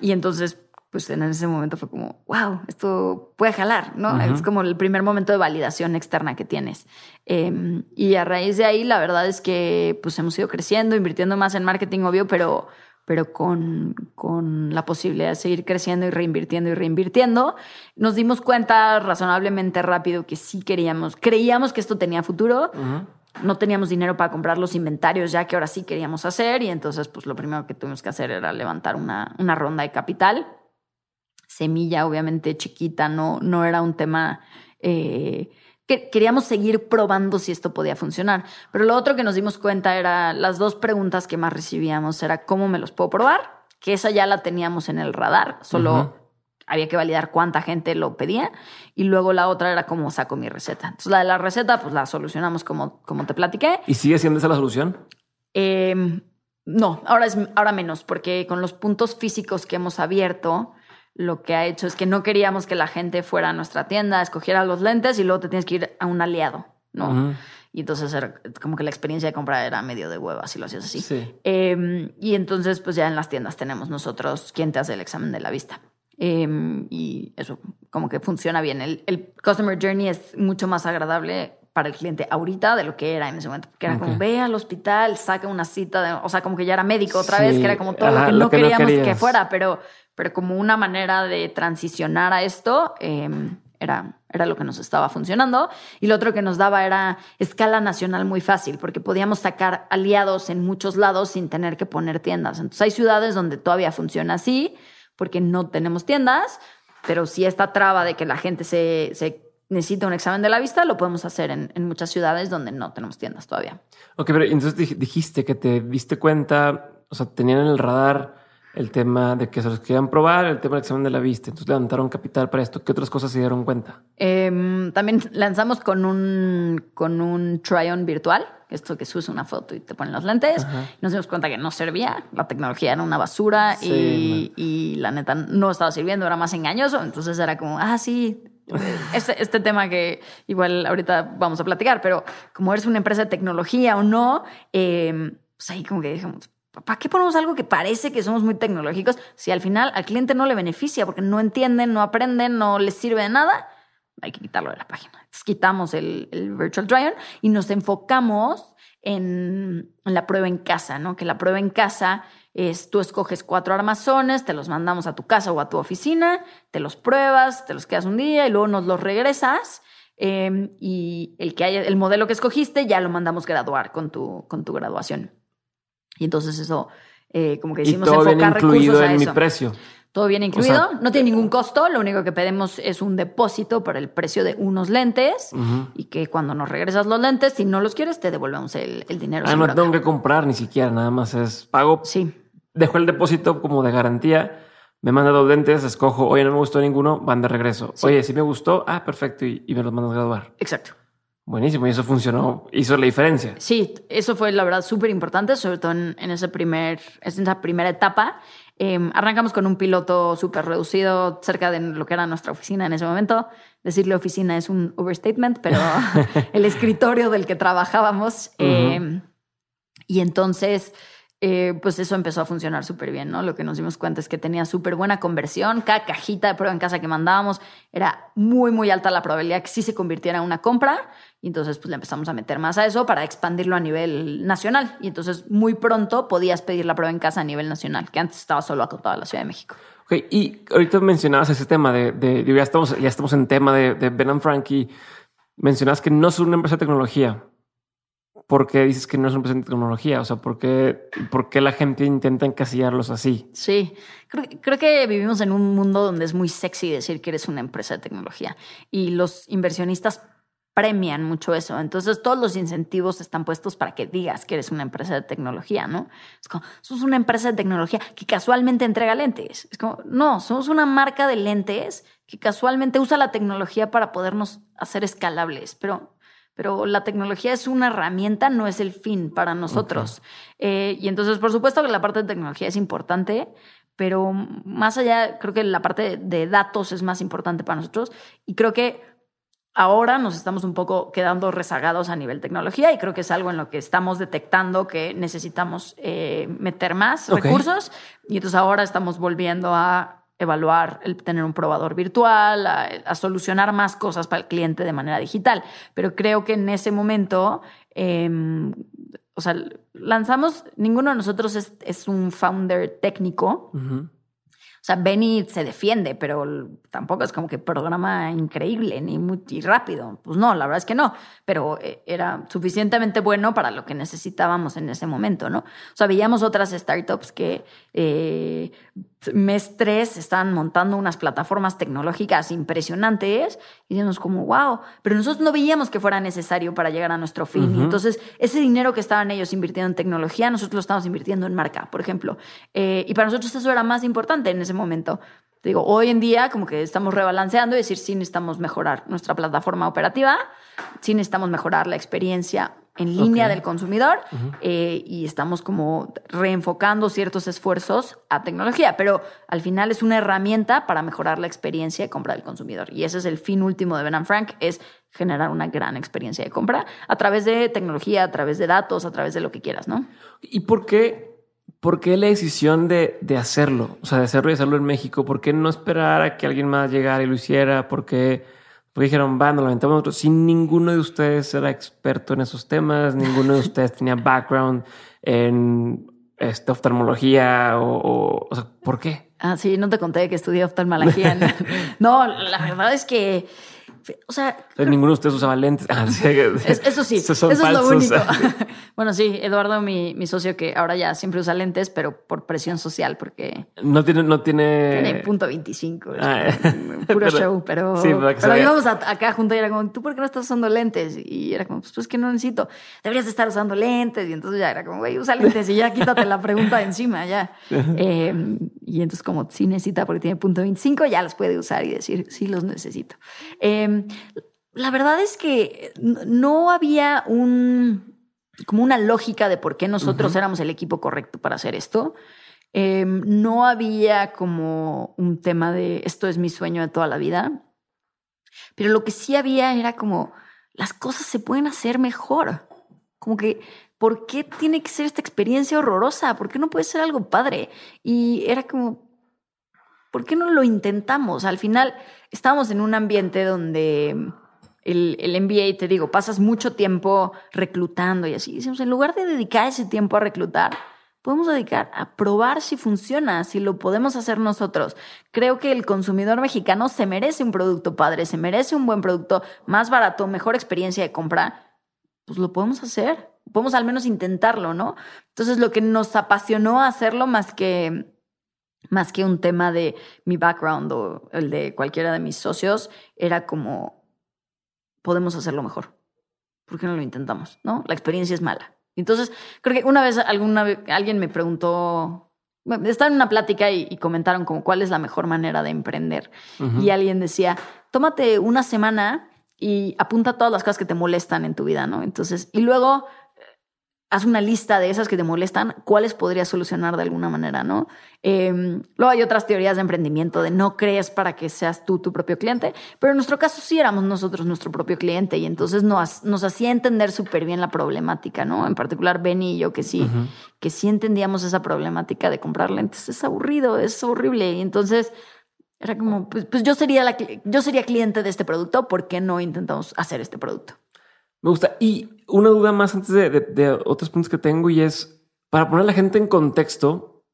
y entonces, pues en ese momento fue como, wow, esto puede jalar, ¿no? Es como el primer momento de validación externa que tienes. Eh, y a raíz de ahí, la verdad es que pues hemos ido creciendo, invirtiendo más en marketing, obvio, pero pero con, con la posibilidad de seguir creciendo y reinvirtiendo y reinvirtiendo, nos dimos cuenta razonablemente rápido que sí queríamos, creíamos que esto tenía futuro. No teníamos dinero para comprar los inventarios ya que ahora sí queríamos hacer y entonces pues lo primero que tuvimos que hacer era levantar una, una ronda de capital. Semilla obviamente chiquita, no, no era un tema eh, que queríamos seguir probando si esto podía funcionar. Pero lo otro que nos dimos cuenta era las dos preguntas que más recibíamos era cómo me los puedo probar, que esa ya la teníamos en el radar, solo. Había que validar cuánta gente lo pedía y luego la otra era cómo saco mi receta. Entonces la de la receta pues la solucionamos como, como te platiqué. ¿Y sigue siendo esa la solución? Eh, no, ahora, es, ahora menos, porque con los puntos físicos que hemos abierto, lo que ha hecho es que no queríamos que la gente fuera a nuestra tienda, escogiera los lentes y luego te tienes que ir a un aliado, ¿no? Y entonces era como que la experiencia de compra era medio de hueva si lo hacías así. Sí. Eh, y entonces, pues ya en las tiendas tenemos nosotros quien te hace el examen de la vista. Eh, y eso como que funciona bien. El, el Customer Journey es mucho más agradable para el cliente ahorita de lo que era en ese momento. Que era Ok. como, ve al hospital, saca una cita, de- o sea, como que ya era médico otra Sí, vez, que era como todo ajá, lo que lo no que no queríamos que querías. fuera, pero, pero como una manera de transicionar a esto, eh, era, era lo que nos estaba funcionando. Y lo otro que nos daba era escala nacional muy fácil, porque podíamos sacar aliados en muchos lados sin tener que poner tiendas. Entonces hay ciudades donde todavía funciona así, porque no tenemos tiendas, pero si esta traba de que la gente se, se necesita un examen de la vista, lo podemos hacer en, en muchas ciudades donde no tenemos tiendas todavía. Ok, pero entonces dij- dijiste que te diste cuenta, o sea, tenían en el radar el tema de que se los querían probar, el tema del examen de la vista. Entonces levantaron capital para esto. ¿Qué otras cosas se dieron cuenta? Eh, también lanzamos con un, con un try-on virtual, esto que subes una foto y te ponen los lentes. Ajá. Nos dimos cuenta que no servía, la tecnología era una basura Sí, y, y la neta no estaba sirviendo, era más engañoso. Entonces era como, ah, sí, este, este tema que igual ahorita vamos a platicar, pero como eres una empresa de tecnología o no, eh, pues ahí como que dijimos, ¿para qué ponemos algo que parece que somos muy tecnológicos si al final al cliente no le beneficia porque no entienden, no aprenden, no les sirve de nada? Hay que quitarlo de la página. Entonces quitamos el, el Virtual Try-On y nos enfocamos en, en, la prueba en casa, ¿no? Que la prueba en casa es tú escoges cuatro armazones, te los mandamos a tu casa o a tu oficina, te los pruebas, te los quedas un día y luego nos los regresas. Eh, y el, que haya, el modelo que escogiste ya lo mandamos graduar con tu, con tu graduación. Y entonces eso, eh, como que decimos, enfocar recursos a en eso. mi precio. Todo viene incluido, O sea, no tiene ningún costo, lo único que pedimos es un depósito por el precio de unos lentes Ujú. y que cuando nos regresas los lentes, si no los quieres, te devolvemos el, el dinero. Ah, no tengo que comprar ni siquiera, nada más es pago. Sí, Dejo el depósito como de garantía. Me manda dos lentes, escojo, oye, no me gustó ninguno, van de regreso. Sí. Oye, si me gustó, ah, perfecto, y, y me los mandas a graduar. exacto. Buenísimo, y eso funcionó, hizo la diferencia. Sí, eso fue la verdad súper importante, sobre todo en, en ese primer, en esa primera etapa. Eh, arrancamos con un piloto súper reducido cerca de lo que era nuestra oficina en ese momento. Decirle oficina es un overstatement, pero el escritorio del que trabajábamos. eh, y entonces, eh, pues eso empezó a funcionar súper bien, ¿no? Lo que nos dimos cuenta es que tenía súper buena conversión. Cada cajita de prueba en casa que mandábamos era muy, muy alta la probabilidad que sí se convirtiera en una compra. Y entonces, pues le empezamos a meter más a eso para expandirlo a nivel nacional. Y entonces, muy pronto podías pedir la prueba en casa a nivel nacional, que antes estaba solo acotado a la Ciudad de México. Ok, y ahorita mencionabas ese tema de, de- digo, ya estamos, ya estamos en tema de, de Ben and Frankie. Mencionabas que no son una empresa de tecnología. ¿Por qué dices que no es una empresa de tecnología? O sea, ¿por qué, por qué la gente intenta encasillarlos así? Sí, creo, creo que vivimos en un mundo donde es muy sexy decir que eres una empresa de tecnología y los inversionistas premian mucho eso. Entonces todos los incentivos están puestos para que digas que eres una empresa de tecnología, ¿no? Es como, somos una empresa de tecnología que casualmente entrega lentes. Es como, no, somos una marca de lentes que casualmente usa la tecnología para podernos hacer escalables, pero... Pero la tecnología es una herramienta, no es el fin para nosotros. Eh, y entonces, por supuesto que la parte de tecnología es importante, pero más allá, creo que la parte de datos es más importante para nosotros. Y creo que ahora nos estamos un poco quedando rezagados a nivel tecnología y creo que es algo en lo que estamos detectando que necesitamos eh, meter más recursos. Y entonces ahora estamos volviendo a evaluar el tener un probador virtual, a, a solucionar más cosas para el cliente de manera digital. Pero creo que en ese momento, eh, o sea, lanzamos, ninguno de nosotros es, es un founder técnico. Sea, Benny se defiende, pero tampoco es como que programa increíble ni muy y rápido. Pues no, la verdad es que no. Pero eh, era suficientemente bueno para lo que necesitábamos en ese momento, ¿no? O sea, veíamos otras startups que eh, mes tres estaban montando unas plataformas tecnológicas impresionantes y decíamos como, wow, pero nosotros no veíamos que fuera necesario para llegar a nuestro fin. Y Ujú. entonces, ese dinero que estaban ellos invirtiendo en tecnología, nosotros lo estábamos invirtiendo en marca, por ejemplo. Eh, y para nosotros eso era más importante en ese momento. Te Digo, hoy en día como que estamos rebalanceando y decir, sí necesitamos mejorar nuestra plataforma operativa, sí necesitamos mejorar la experiencia en línea del consumidor eh, y estamos como reenfocando ciertos esfuerzos a tecnología, pero al final es una herramienta para mejorar la experiencia de compra del consumidor. Y ese es el fin último de Ben Frank, es generar una gran experiencia de compra a través de tecnología, a través de datos, a través de lo que quieras, ¿no? ¿Y por qué, por qué la decisión de, de hacerlo? O sea, de hacerlo y hacerlo en México. ¿Por qué no esperar a que alguien más llegara y lo hiciera? ¿Por qué, por qué dijeron, va, nos lo aventamos nosotros? Si ninguno de ustedes era experto en esos temas, ninguno de ustedes tenía background en este, oftalmología o, o, o sea, ¿por qué? Ah, sí, no te conté que estudié oftalmología. no, la verdad es que, o sea, O sea, ninguno de ustedes usaba lentes. Ah, Es- eso sí, eso son es lo falsos. único. bueno, sí, Eduardo, mi, mi socio, que ahora ya siempre usa lentes, pero por presión social, porque No tiene, no tiene. tiene punto 25. es Ah, puro pero- show, pero, sí, pero vea. íbamos a- acá juntos y era como, ¿tú por qué no estás usando lentes? Y era como, pues, pues que no necesito. Deberías de estar usando lentes. Y entonces ya era como, güey, usa lentes y ya quítate la pregunta de encima, ya. Eh, y entonces, como sí necesita porque tiene punto 25, ya los puede usar y decir, sí los necesito. Eh, la verdad es que no había un como una lógica de por qué nosotros éramos el equipo correcto para hacer esto. Eh, no había como un tema de esto es mi sueño de toda la vida. Pero lo que sí había era como las cosas se pueden hacer mejor. Como que ¿por qué tiene que ser esta experiencia horrorosa? ¿Por qué no puede ser algo padre? Y era como, ¿por qué no lo intentamos? Al final estábamos en un ambiente donde el, el MBA, te digo, pasas mucho tiempo reclutando y así. Decimos, en lugar de dedicar ese tiempo a reclutar, podemos dedicar a probar si funciona, si lo podemos hacer nosotros. Creo que el consumidor mexicano se merece un producto padre, se merece un buen producto, más barato, mejor experiencia de compra. Pues lo podemos hacer, podemos al menos intentarlo, ¿no? Entonces lo que nos apasionó hacerlo más que más que un tema de mi background o el de cualquiera de mis socios, era como podemos hacerlo mejor. ¿Por qué no lo intentamos? ¿No? La experiencia es mala. Entonces, creo que una vez, alguna alguien me preguntó, estaba en una plática y, comentaron como cuál es la mejor manera de emprender. Y alguien decía, tómate una semana y apunta todas las cosas que te molestan en tu vida, ¿no? Entonces, y luego haz una lista de esas que te molestan, cuáles podrías solucionar de alguna manera, ¿no? Em, luego hay otras teorías de emprendimiento de no crees para que seas tú tu propio cliente, pero en nuestro caso sí éramos nosotros nuestro propio cliente y entonces nos, nos hacía entender súper bien la problemática, ¿no? En particular Benny y yo que sí, que sí entendíamos esa problemática de comprar lentes. Es aburrido, es horrible y entonces era como, pues, pues yo, sería la, yo sería cliente de este producto, ¿por qué no intentamos hacer este producto? Me gusta. Y una duda más antes de, otros puntos que tengo y es para poner a la gente en contexto.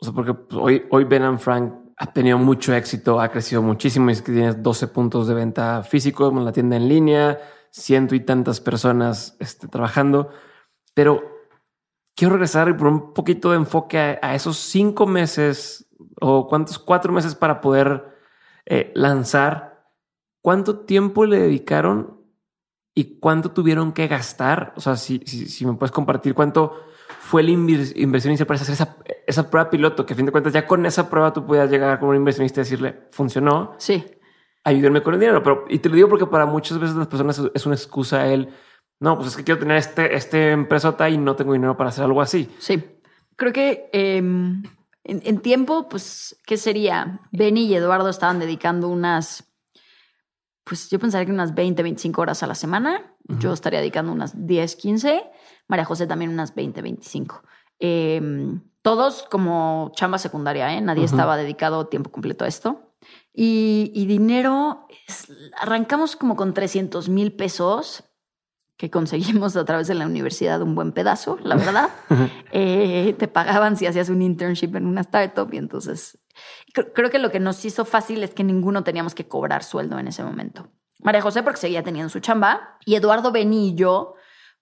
O sea, porque pues, hoy, hoy Ben and Frank ha tenido mucho éxito, ha crecido muchísimo. Es que tienes 12 puntos de venta físicos la tienda en línea, ciento y tantas personas este, trabajando. Pero quiero regresar y por un poquito de enfoque a, esos cinco meses o cuántos cuatro meses para poder eh, lanzar. ¿Cuánto tiempo le dedicaron y cuánto tuvieron que gastar. O sea, si, si, me puedes compartir cuánto fue la inversión inicial para hacer esa, esa prueba piloto, que a fin de cuentas ya con esa prueba tú podías llegar como un inversionista y decirle, funcionó. Sí. Ayúdenme con el dinero. Pero, y te lo digo porque para muchas veces las personas es una excusa él. No, pues es que quiero tener este, este empresota y no tengo dinero para hacer algo así. Sí. Creo que em, en, en, tiempo, pues, ¿qué sería? Benny y Eduardo estaban dedicando unas pues yo pensaría que unas 20, 25 horas a la semana. Yo estaría dedicando unas 10, 15. María José también unas 20, 25. Em, todos como chamba secundaria, ¿eh? Nadie estaba dedicado tiempo completo a esto. Y, dinero, arrancamos como con 300 mil pesos que conseguimos a través de la universidad un buen pedazo, la verdad. Eh, te pagaban si hacías un internship en una startup y entonces creo que lo que nos hizo fácil es que ninguno teníamos que cobrar sueldo en ese momento. María José porque seguía teniendo su chamba y Eduardo Beni y yo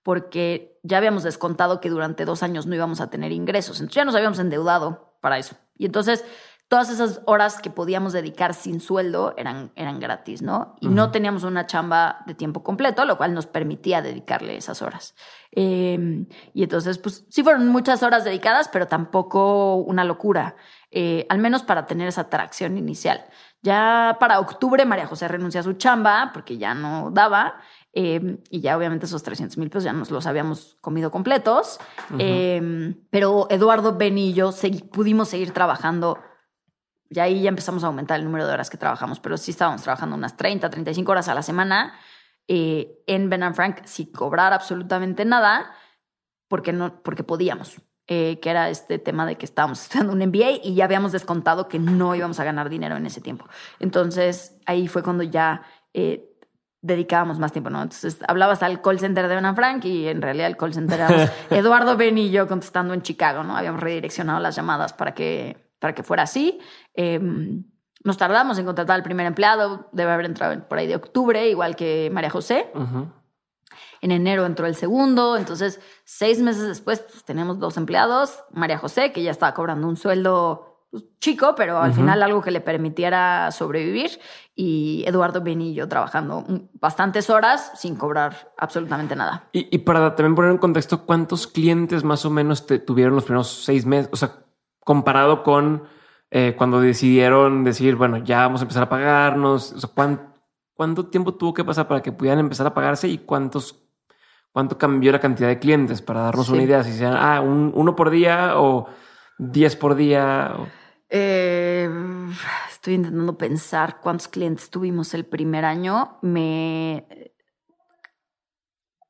porque ya habíamos descontado que durante dos años no íbamos a tener ingresos. Entonces ya nos habíamos endeudado para eso. Y entonces todas esas horas que podíamos dedicar sin sueldo eran, eran gratis, ¿no? Y no teníamos una chamba de tiempo completo, lo cual nos permitía dedicarle esas horas. Em, y entonces, pues sí fueron muchas horas dedicadas, pero tampoco una locura, eh, al menos para tener esa atracción inicial. Ya para octubre María José renuncia a su chamba porque ya no daba. Em, y ya obviamente esos 300 mil pesos ya nos los habíamos comido completos. Em, pero Eduardo, Ben y yo pudimos seguir trabajando y ahí ya empezamos a aumentar el número de horas que trabajamos, pero sí estábamos trabajando unas 30, 35 horas a la semana eh, en Ben Frank sin cobrar absolutamente nada, porque, no, porque podíamos. Eh, que era este tema de que estábamos estudiando un MBA y ya habíamos descontado que no íbamos a ganar dinero en ese tiempo. Entonces ahí fue cuando ya eh, dedicábamos más tiempo, ¿no? Entonces hablabas al call center de Ben Frank y en realidad el call center era Eduardo Ben y yo contestando en Chicago, ¿no? Habíamos redireccionado las llamadas para que para que fuera así. Em, nos tardamos en contratar al primer empleado, debe haber entrado por ahí de octubre, igual que María José. En enero entró el segundo, entonces seis meses después pues, tenemos dos empleados, María José, que ya estaba cobrando un sueldo pues, chico, pero al final algo que le permitiera sobrevivir, y Eduardo Benillo trabajando bastantes horas sin cobrar absolutamente nada. Y, para también poner en contexto, ¿cuántos clientes más o menos te tuvieron los primeros seis meses? O sea, comparado con eh, cuando decidieron decir, bueno, ya vamos a empezar a pagarnos. ¿cuánto, tiempo tuvo que pasar para que pudieran empezar a pagarse y cuántos, cuánto cambió la cantidad de clientes para darnos una idea? Si sean, ah, uno por día o diez por día. Eh, estoy intentando pensar cuántos clientes tuvimos el primer año. Me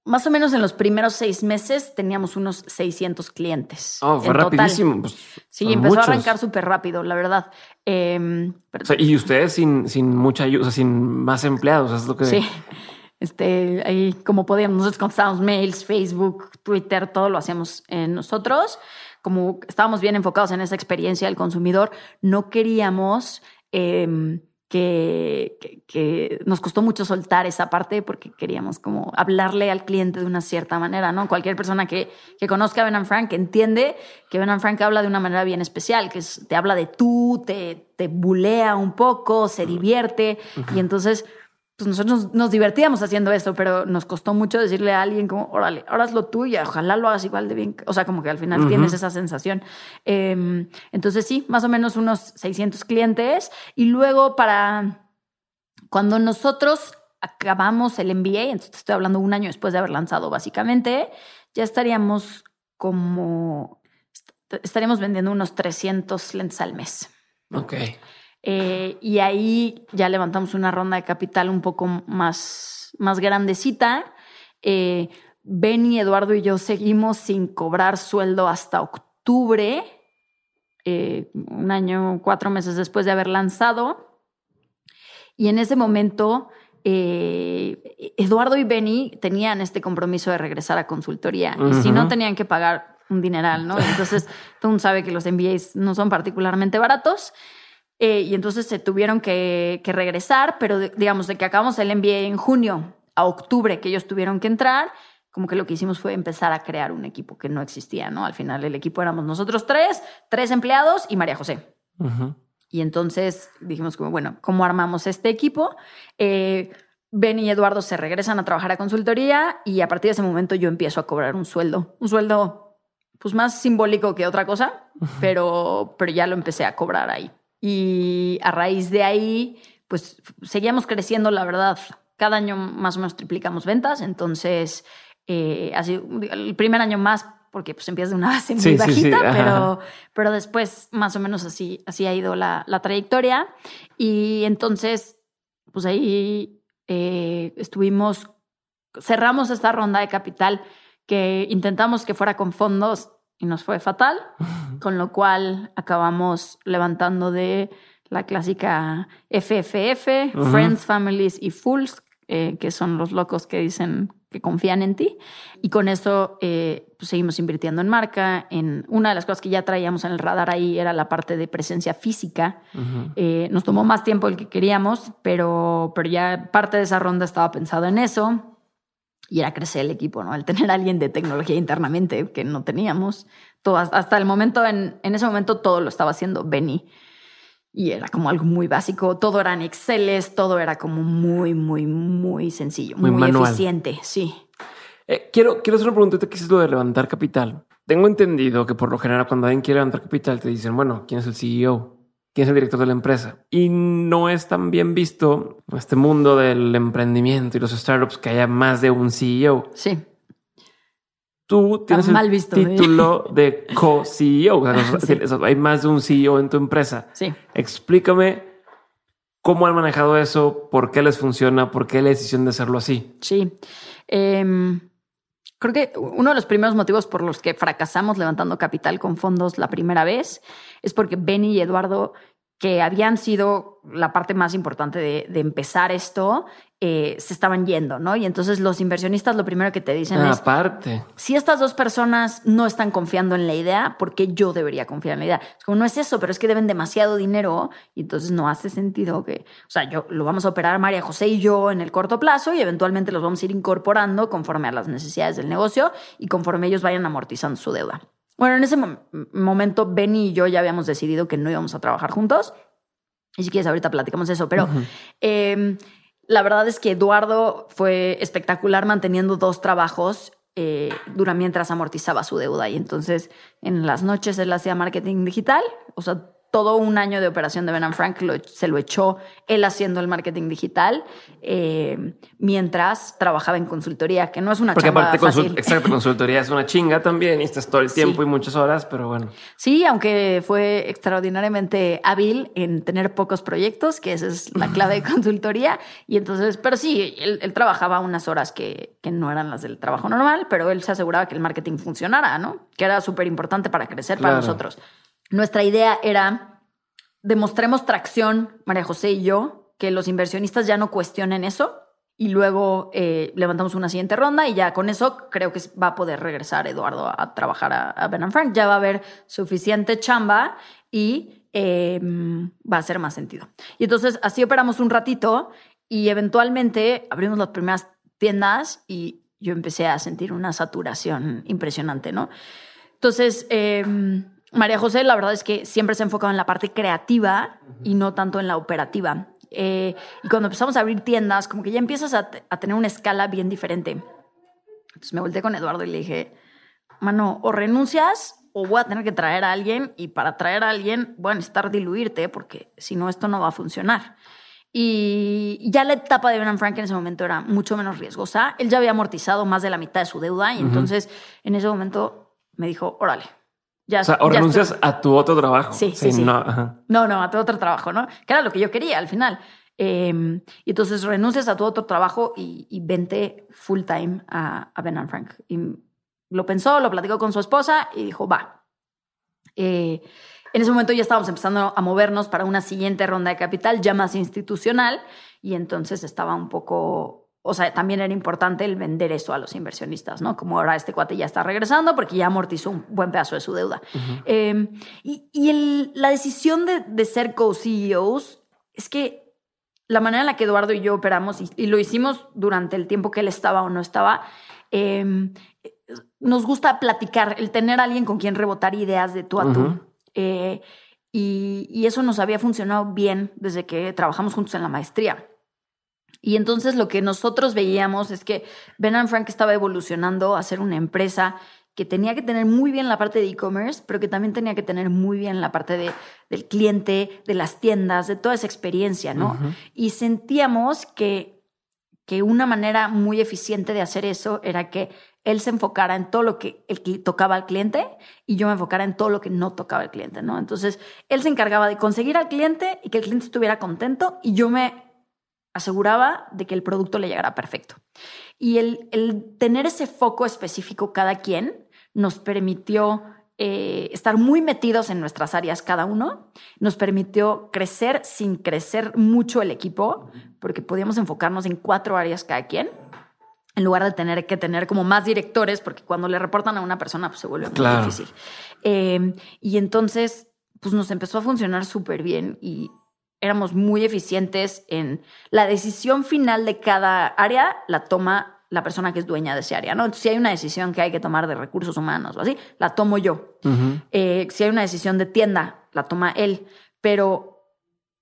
más o menos en los primeros seis meses teníamos unos 600 clientes. Oh, fue en total. rapidísimo. pues, Sí, empezó muchos. a arrancar súper rápido, la verdad. Em, pero- O sea, y ustedes sin, sin mucha ayuda, o sea, sin más empleados, es lo que... Sí. Este, ahí como podíamos, nosotros contestábamos mails, Facebook, Twitter, todo lo hacíamos eh, nosotros. Como estábamos bien enfocados en esa experiencia del consumidor, no queríamos em, que, que- que nos costó mucho soltar esa parte porque queríamos como hablarle al cliente de una cierta manera, ¿no? Cualquier persona que, que conozca a Ben and Frank entiende que Ben and Frank habla de una manera bien especial, que es- te habla de tú, te, te bulea un poco, se divierte y entonces pues nosotros nos, nos divertíamos haciendo esto, pero nos costó mucho decirle a alguien como, órale, ahora hazlo tú y ojalá lo hagas igual de bien. O sea, como que al final tienes esa sensación. Eh, entonces sí, más o menos unos 600 clientes. Y luego para cuando nosotros acabamos el MBA, entonces te estoy hablando un año después de haber lanzado básicamente, ya estaríamos como, est- estaríamos vendiendo unos 300 lentes al mes. Ok. Eh, y ahí ya levantamos una ronda de capital un poco más, más grandecita. Eh, Benny, Eduardo y yo seguimos sin cobrar sueldo hasta octubre, eh, un año, cuatro meses después de haber lanzado. Y en ese momento, eh, Eduardo y Benny tenían este compromiso de regresar a consultoría. Y si no, tenían que pagar un dineral, ¿no? Entonces, mundo sabe que los MBAs no son particularmente baratos. Eh, y entonces se tuvieron que, que regresar, pero de- digamos, de que acabamos el MBA en junio a octubre que ellos tuvieron que entrar, como que lo que hicimos fue empezar a crear un equipo que no existía, ¿no? Al final el equipo éramos nosotros tres, tres empleados y María José. Ujú. Y entonces dijimos como, bueno, ¿cómo armamos este equipo? Eh, Ben y Eduardo se regresan a trabajar a consultoría y a partir de ese momento yo empiezo a cobrar un sueldo, un sueldo pues más simbólico que otra cosa, pero, pero ya lo empecé a cobrar ahí. Y a raíz de ahí, pues seguíamos creciendo, la verdad. Cada año más o menos triplicamos ventas, entonces eh, así, el primer año más porque pues empiezas de una base muy Sí, sí, sí, bajita, pero, pero después más o menos así, así ha ido la, la trayectoria. Y entonces, pues ahí eh, estuvimos, cerramos esta ronda de capital que intentamos que fuera con fondos y nos fue fatal, con lo cual acabamos levantando de la clásica FFF, Ujú. Friends, Families y Fools, eh, que son los locos que dicen que confían en ti. Y con eso eh, pues seguimos invirtiendo en marca. En una de las cosas que ya traíamos en el radar ahí era la parte de presencia física. Eh, nos tomó más tiempo del que queríamos, pero, pero ya parte de esa ronda estaba pensado en eso. Y era crecer el equipo, ¿no? El tener a alguien de tecnología internamente que no teníamos. Todo, hasta el momento, en, en ese momento, todo lo estaba haciendo Benny. Y era como algo muy básico. Todo era en Excel, todo era como muy, muy, muy sencillo, Muy muy, eficiente. Sí. Eh, quiero, quiero hacer una pregunta. ¿Qué es lo de levantar capital? Tengo entendido que por lo general cuando alguien quiere levantar capital te dicen, bueno, ¿quién es el CEO? ¿Quién es el director de la empresa? Y no es tan bien visto este mundo del emprendimiento y los startups que haya más de un CEO. Sí. Tú tienes mal el visto, ¿eh? título de co-CEO. O sea, Sí. tienes- hay más de un CEO en tu empresa. Sí. Explícame cómo han manejado eso, por qué les funciona, por qué la decisión de hacerlo así. Sí. Em, creo que uno de los primeros motivos por los que fracasamos levantando capital con fondos la primera vez es porque Benny y Eduardo, que habían sido la parte más importante de, de empezar esto, eh, se estaban yendo, ¿no? Y entonces los inversionistas lo primero que te dicen Ah, es, aparte. si estas dos personas no están confiando en la idea, ¿por qué yo debería confiar en la idea? Es como, no es eso, pero es que deben demasiado dinero y entonces no hace sentido que, o sea, yo lo vamos a operar María José y yo en el corto plazo y eventualmente los vamos a ir incorporando conforme a las necesidades del negocio y conforme ellos vayan amortizando su deuda. Bueno, en ese mom- momento Benny y yo ya habíamos decidido que no íbamos a trabajar juntos. Y si quieres, ahorita platicamos eso, pero eh, la verdad es que Eduardo fue espectacular manteniendo dos trabajos eh, dura mientras amortizaba su deuda. Y entonces en las noches él hacía marketing digital, o sea, todo un año de operación de Ben Frank se lo echó él haciendo el marketing digital eh, mientras trabajaba en consultoría, que no es una Porque chamba aparte, fácil. exacto, consultoría es una chinga también y estás todo el tiempo y muchas horas, pero bueno. Sí, aunque fue extraordinariamente hábil en tener pocos proyectos, que esa es la clave de consultoría. Y entonces, pero sí, él, trabajaba unas horas que, que, no eran las del trabajo normal, pero él se aseguraba que el marketing funcionara, ¿no? Que era súper importante para crecer para nosotros. Nuestra idea era, demostremos tracción, María José y yo, que los inversionistas ya no cuestionen eso y luego eh, levantamos una siguiente ronda y ya con eso creo que va a poder regresar Eduardo a, trabajar a, Ben Frank. Ya va a haber suficiente chamba y em, va a hacer más sentido. Y entonces así operamos un ratito y eventualmente abrimos las primeras tiendas y yo empecé a sentir una saturación impresionante, ¿no? Entonces, eh, María José, la verdad es que siempre se ha enfocado en la parte creativa y no tanto en la operativa. Eh, y cuando empezamos a abrir tiendas, como que ya empiezas a, tener una escala bien diferente. Entonces me volteé con Eduardo y le dije, mano, o renuncias o voy a tener que traer a alguien y para traer a alguien voy a necesitar diluirte porque si no esto no va a funcionar. Y ya la etapa de Ben Frank en ese momento era mucho menos riesgosa. Él ya había amortizado más de la mitad de su deuda y entonces en ese momento me dijo, órale, o sea, o renuncias a tu otro trabajo. Sí, sí, sí. No, no, a tu otro trabajo, ¿no? Que era lo que yo quería al final. Em, y entonces renuncias a tu otro trabajo y, vente full time a, a Ben Frank. Y lo pensó, lo platicó con su esposa y dijo, va. Eh, en ese momento ya estábamos empezando a movernos para una siguiente ronda de capital ya más institucional y entonces estaba un poco o sea, también era importante el vender eso a los inversionistas, ¿no? Como ahora este cuate ya está regresando porque ya amortizó un buen pedazo de su deuda. Em, y, la decisión de, ser co-CEOs es que la manera en la que Eduardo y yo operamos, y, lo hicimos durante el tiempo que él estaba o no estaba, em, nos gusta platicar, el tener a alguien con quien rebotar ideas de tú a tú. Eh, y, y eso nos había funcionado bien desde que trabajamos juntos en la maestría. Y entonces lo que nosotros veíamos es que Ben Frank estaba evolucionando a ser una empresa que tenía que tener muy bien la parte de e-commerce, pero que también tenía que tener muy bien la parte de, del cliente, de las tiendas, de toda esa experiencia, ¿no? Y sentíamos que, que una manera muy eficiente de hacer eso era que él se enfocara en todo lo que el, tocaba al cliente y yo me enfocara en todo lo que no tocaba al cliente, ¿no? Entonces, él se encargaba de conseguir al cliente y que el cliente estuviera contento y yo me aseguraba de que el producto le llegara perfecto. Y el, tener ese foco específico cada quien nos permitió eh, estar muy metidos en nuestras áreas cada uno, nos permitió crecer sin crecer mucho el equipo, porque podíamos enfocarnos en cuatro áreas cada quien, en lugar de tener que tener como más directores, porque cuando le reportan a una persona pues, se vuelve muy difícil. Eh, y entonces, pues nos empezó a funcionar súper bien y éramos muy eficientes en la decisión final de cada área, la toma la persona que es dueña de ese área, ¿no? Entonces, si hay una decisión que hay que tomar de recursos humanos o así, la tomo yo. Eh, si hay una decisión de tienda, la toma él. Pero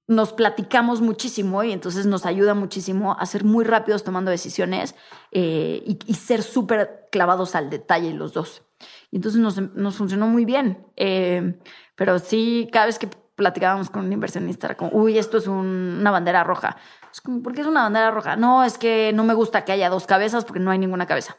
nos platicamos muchísimo y entonces nos ayuda muchísimo a ser muy rápidos tomando decisiones eh, y, ser súper clavados al detalle los dos. Y entonces nos, funcionó muy bien. Eh, pero sí, cada vez que platicábamos con un inversionista, era como, uy, esto es una bandera roja. Es como, ¿por qué es una bandera roja? No, es que no me gusta que haya dos cabezas porque no hay ninguna cabeza.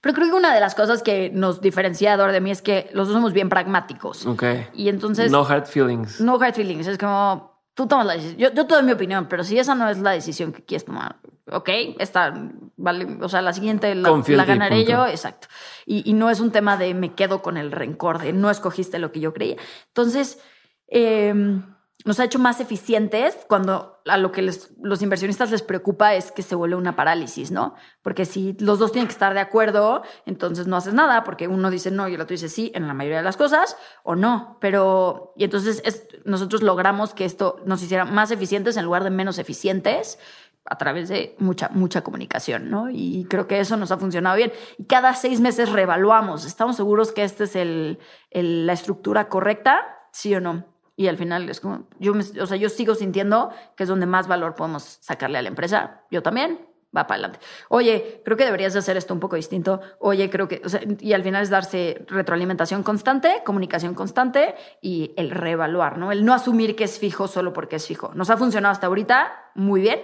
Pero creo que una de las cosas que nos diferencia de mí es que los dos somos bien pragmáticos. Ok. Y entonces... No hard feelings. No hard feelings. Es como, tú tomas la decisión. Yo, yo te doy mi opinión, pero si esa no es la decisión que quieres tomar, ok, está, vale, o sea, la siguiente la, la ganaré yo, exacto. Y, y no es un tema de me quedo con el rencor de no escogiste lo que yo creía. Entonces Em, nos ha hecho más eficientes cuando a lo que los inversionistas les preocupa es que se vuelve una parálisis, ¿no? Porque si los dos tienen que estar de acuerdo, entonces no haces nada, porque uno dice no y el otro dice sí en la mayoría de las cosas, o no. Pero, y entonces nosotros logramos que esto nos hiciera más eficientes en lugar de menos eficientes a través de mucha, mucha comunicación, ¿no? Y creo que eso nos ha funcionado bien. Y cada seis meses reevaluamos. ¿Estamos seguros que esta es el, la estructura correcta? ¿Sí o no? Y al final es como, yo, o sea, yo sigo sintiendo que es donde más valor podemos sacarle a la empresa. Yo también, va para adelante. Oye, creo que deberías de hacer esto un poco distinto. Oye, creo que, o sea, y al final es darse retroalimentación constante, comunicación constante y el reevaluar, ¿no? El no asumir que es fijo solo porque es fijo. Nos ha funcionado hasta ahorita muy bien.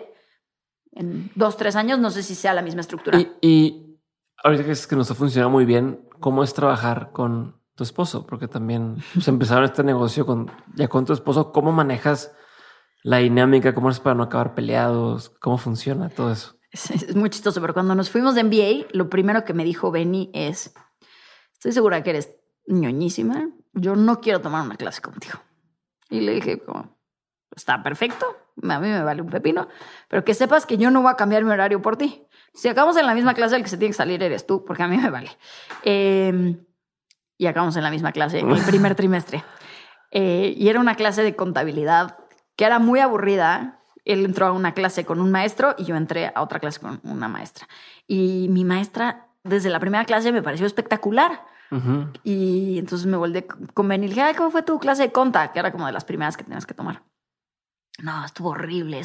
En dos, tres años, no sé si sea la misma estructura. Y, y ahorita que es que nos ha funcionado muy bien, ¿cómo es trabajar con tu esposo? Porque también pues, empezaron este negocio con ya con tu esposo. ¿Cómo manejas la dinámica? ¿Cómo es para no acabar peleados? ¿Cómo funciona todo eso? Es, muy chistoso, pero cuando nos fuimos de MBA, lo primero que me dijo Benny es, estoy segura que eres ñoñísima, yo no quiero tomar una clase contigo. Y le dije, como, está perfecto, a mí me vale un pepino, pero que sepas que yo no voy a cambiar mi horario por ti. Si acabamos en la misma clase, el que se tiene que salir eres tú, porque a mí me vale. Em, y acabamos en la misma clase en el primer trimestre. Eh, y era una clase de contabilidad que era muy aburrida, él entró a una clase con un maestro y yo entré a otra clase con una maestra. Y mi maestra, desde la primera clase, me pareció espectacular. Y entonces me volví con Ben y dije, ¿cómo fue tu clase de conta? Que era como de las primeras que tenías que tomar. No, estuvo horrible.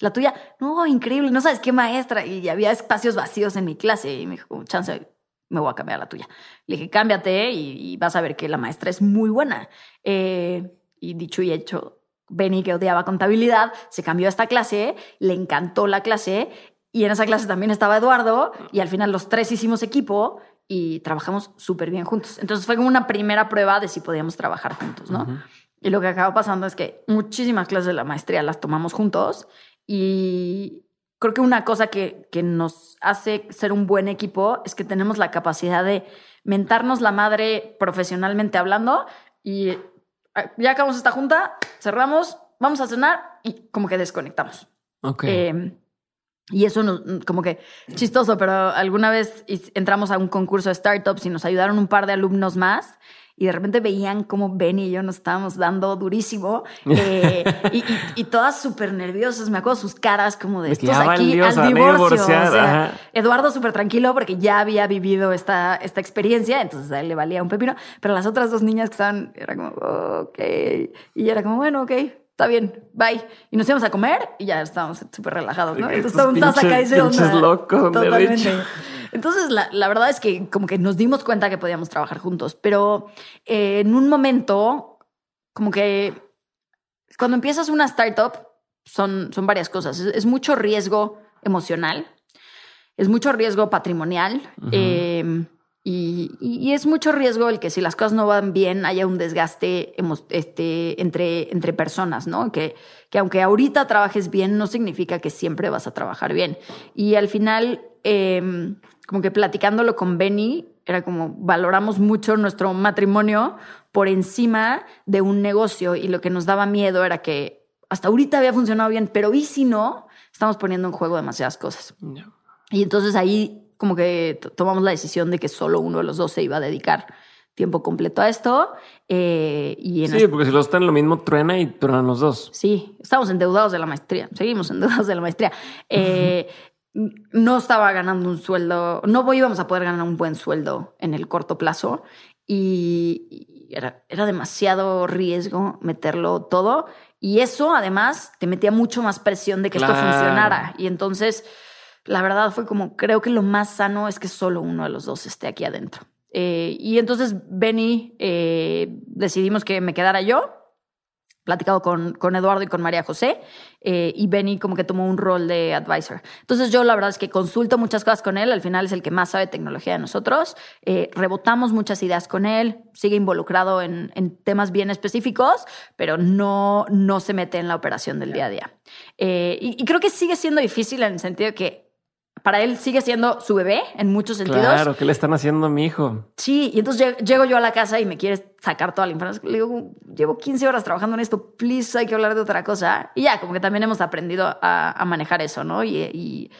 La tuya, no, increíble. No sabes qué maestra. Y había espacios vacíos en mi clase. Y me dijo, chance, me voy a cambiar a la tuya. Le dije, cámbiate y, vas a ver que la maestra es muy buena. Eh, y dicho y hecho, Benny, que odiaba contabilidad, se cambió a esta clase, le encantó la clase y en esa clase también estaba Eduardo y al final los tres hicimos equipo y trabajamos súper bien juntos. Entonces fue como una primera prueba de si podíamos trabajar juntos, ¿no? Y lo que acaba pasando es que muchísimas clases de la maestría las tomamos juntos y creo que una cosa que, que nos hace ser un buen equipo es que tenemos la capacidad de mentarnos la madre profesionalmente hablando y Ah, ya acabamos esta junta, cerramos, vamos a cenar y como que desconectamos. Ok. Eh, y eso nos, como que chistoso, pero alguna vez entramos a un concurso de startups y nos ayudaron un par de alumnos más y de repente veían cómo Benny y yo nos estábamos dando durísimo eh, y, todas súper nerviosas. Me acuerdo sus caras como de, estos aquí al divorcio. Eduardo súper tranquilo porque ya había vivido esta, esta experiencia, entonces a él le valía un pepino, pero las otras dos niñas que estaban, era como, ok, y era como, bueno, ok, está bien, bye. Y nos íbamos a comer y ya estábamos súper relajados, ¿no? Entonces estábamos acá y se onda. locos, Totalmente. Entonces, la, la, verdad es que como que nos dimos cuenta que podíamos trabajar juntos, pero eh, en un momento, como que cuando empiezas una startup, son, son varias cosas. Es, mucho riesgo emocional, es mucho riesgo patrimonial. Eh, y, y, es mucho riesgo el que si las cosas no van bien haya un desgaste este, entre, entre personas, ¿no? Que, que aunque ahorita trabajes bien, no significa que siempre vas a trabajar bien. Y al final, eh, como que platicándolo con Benny, era como valoramos mucho nuestro matrimonio por encima de un negocio y lo que nos daba miedo era que hasta ahorita había funcionado bien, pero ¿y si no? Estamos poniendo en juego demasiadas cosas. Y entonces ahí como que tomamos la decisión de que solo uno de los dos se iba a dedicar tiempo completo a esto. Eh, y sí, porque si los están lo mismo, truena y truenan los dos. Sí, estamos endeudados de la maestría, seguimos endeudados de la maestría. Eh, no estaba ganando un sueldo, no íbamos a poder ganar un buen sueldo en el corto plazo y era, era demasiado riesgo meterlo todo y eso además te metía mucho más presión de que esto funcionara y entonces la verdad fue como creo que lo más sano es que solo uno de los dos esté aquí adentro. Eh, y entonces Benny eh, decidimos que me quedara yo platicado con, con Eduardo y con María José, eh, y Benny como que tomó un rol de advisor. Entonces yo la verdad es que consulto muchas cosas con él, al final es el que más sabe tecnología de nosotros, rebotamos muchas ideas con él, sigue involucrado en, en, temas bien específicos, pero no, no se mete en la operación del día a día. Y, y creo que sigue siendo difícil en el sentido que para él sigue siendo su bebé en muchos sentidos. Claro, ¿qué le están haciendo a mi hijo? Sí, y entonces llego yo a la casa y me quiere sacar toda la información. Le digo, llevo 15 horas trabajando en esto, please, hay que hablar de otra cosa. Y ya, como que también hemos aprendido a, manejar eso, ¿no? Y, y,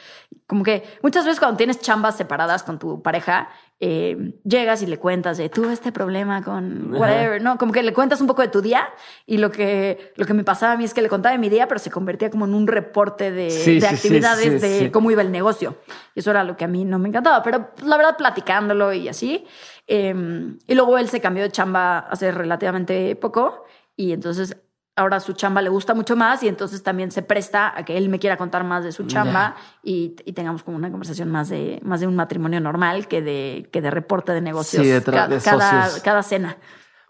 como que muchas veces cuando tienes chambas separadas con tu pareja, eh, llegas y le cuentas de tuve este problema con whatever, ¿no? Como que le cuentas un poco de tu día y lo que, lo que me pasaba a mí es que le contaba de mi día, pero se convertía como en un reporte de, actividades de cómo iba el negocio. Y eso era lo que a mí no me encantaba, pero la verdad platicándolo y así. Em, y luego él se cambió de chamba hace relativamente poco y entonces ahora su chamba le gusta mucho más y entonces también se presta a que él me quiera contar más de su chamba y, y, tengamos como una conversación más de, más de un matrimonio normal que de, que de reporte de negocios Sí, de ca- de cada cena.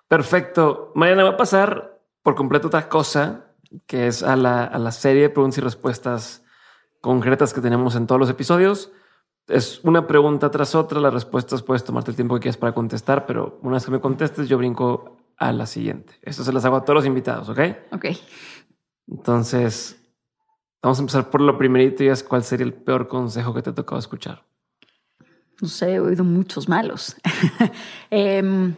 Perfecto. Mariana, va a pasar por completo otra cosa, que es a la, a la serie de preguntas y respuestas concretas que tenemos en todos los episodios. Es una pregunta tras otra, las respuestas puedes tomarte el tiempo que quieras para contestar, pero una vez que me contestes, yo brinco a la siguiente. Esto se las hago a todos los invitados, ¿ok? Ok. Entonces, vamos a empezar por lo primerito y es cuál sería el peor consejo que te ha tocado escuchar. No sé, he oído muchos malos. Em,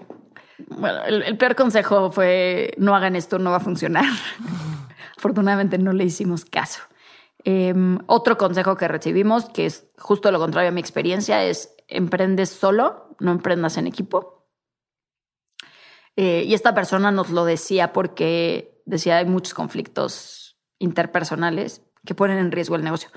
bueno, el, el peor consejo fue no hagan esto, no va a funcionar. Afortunadamente no le hicimos caso. Em, otro consejo que recibimos, que es justo lo contrario a mi experiencia, es emprendes solo, no emprendas en equipo. Eh, y esta persona nos lo decía porque decía hay muchos conflictos interpersonales que ponen en riesgo el negocio.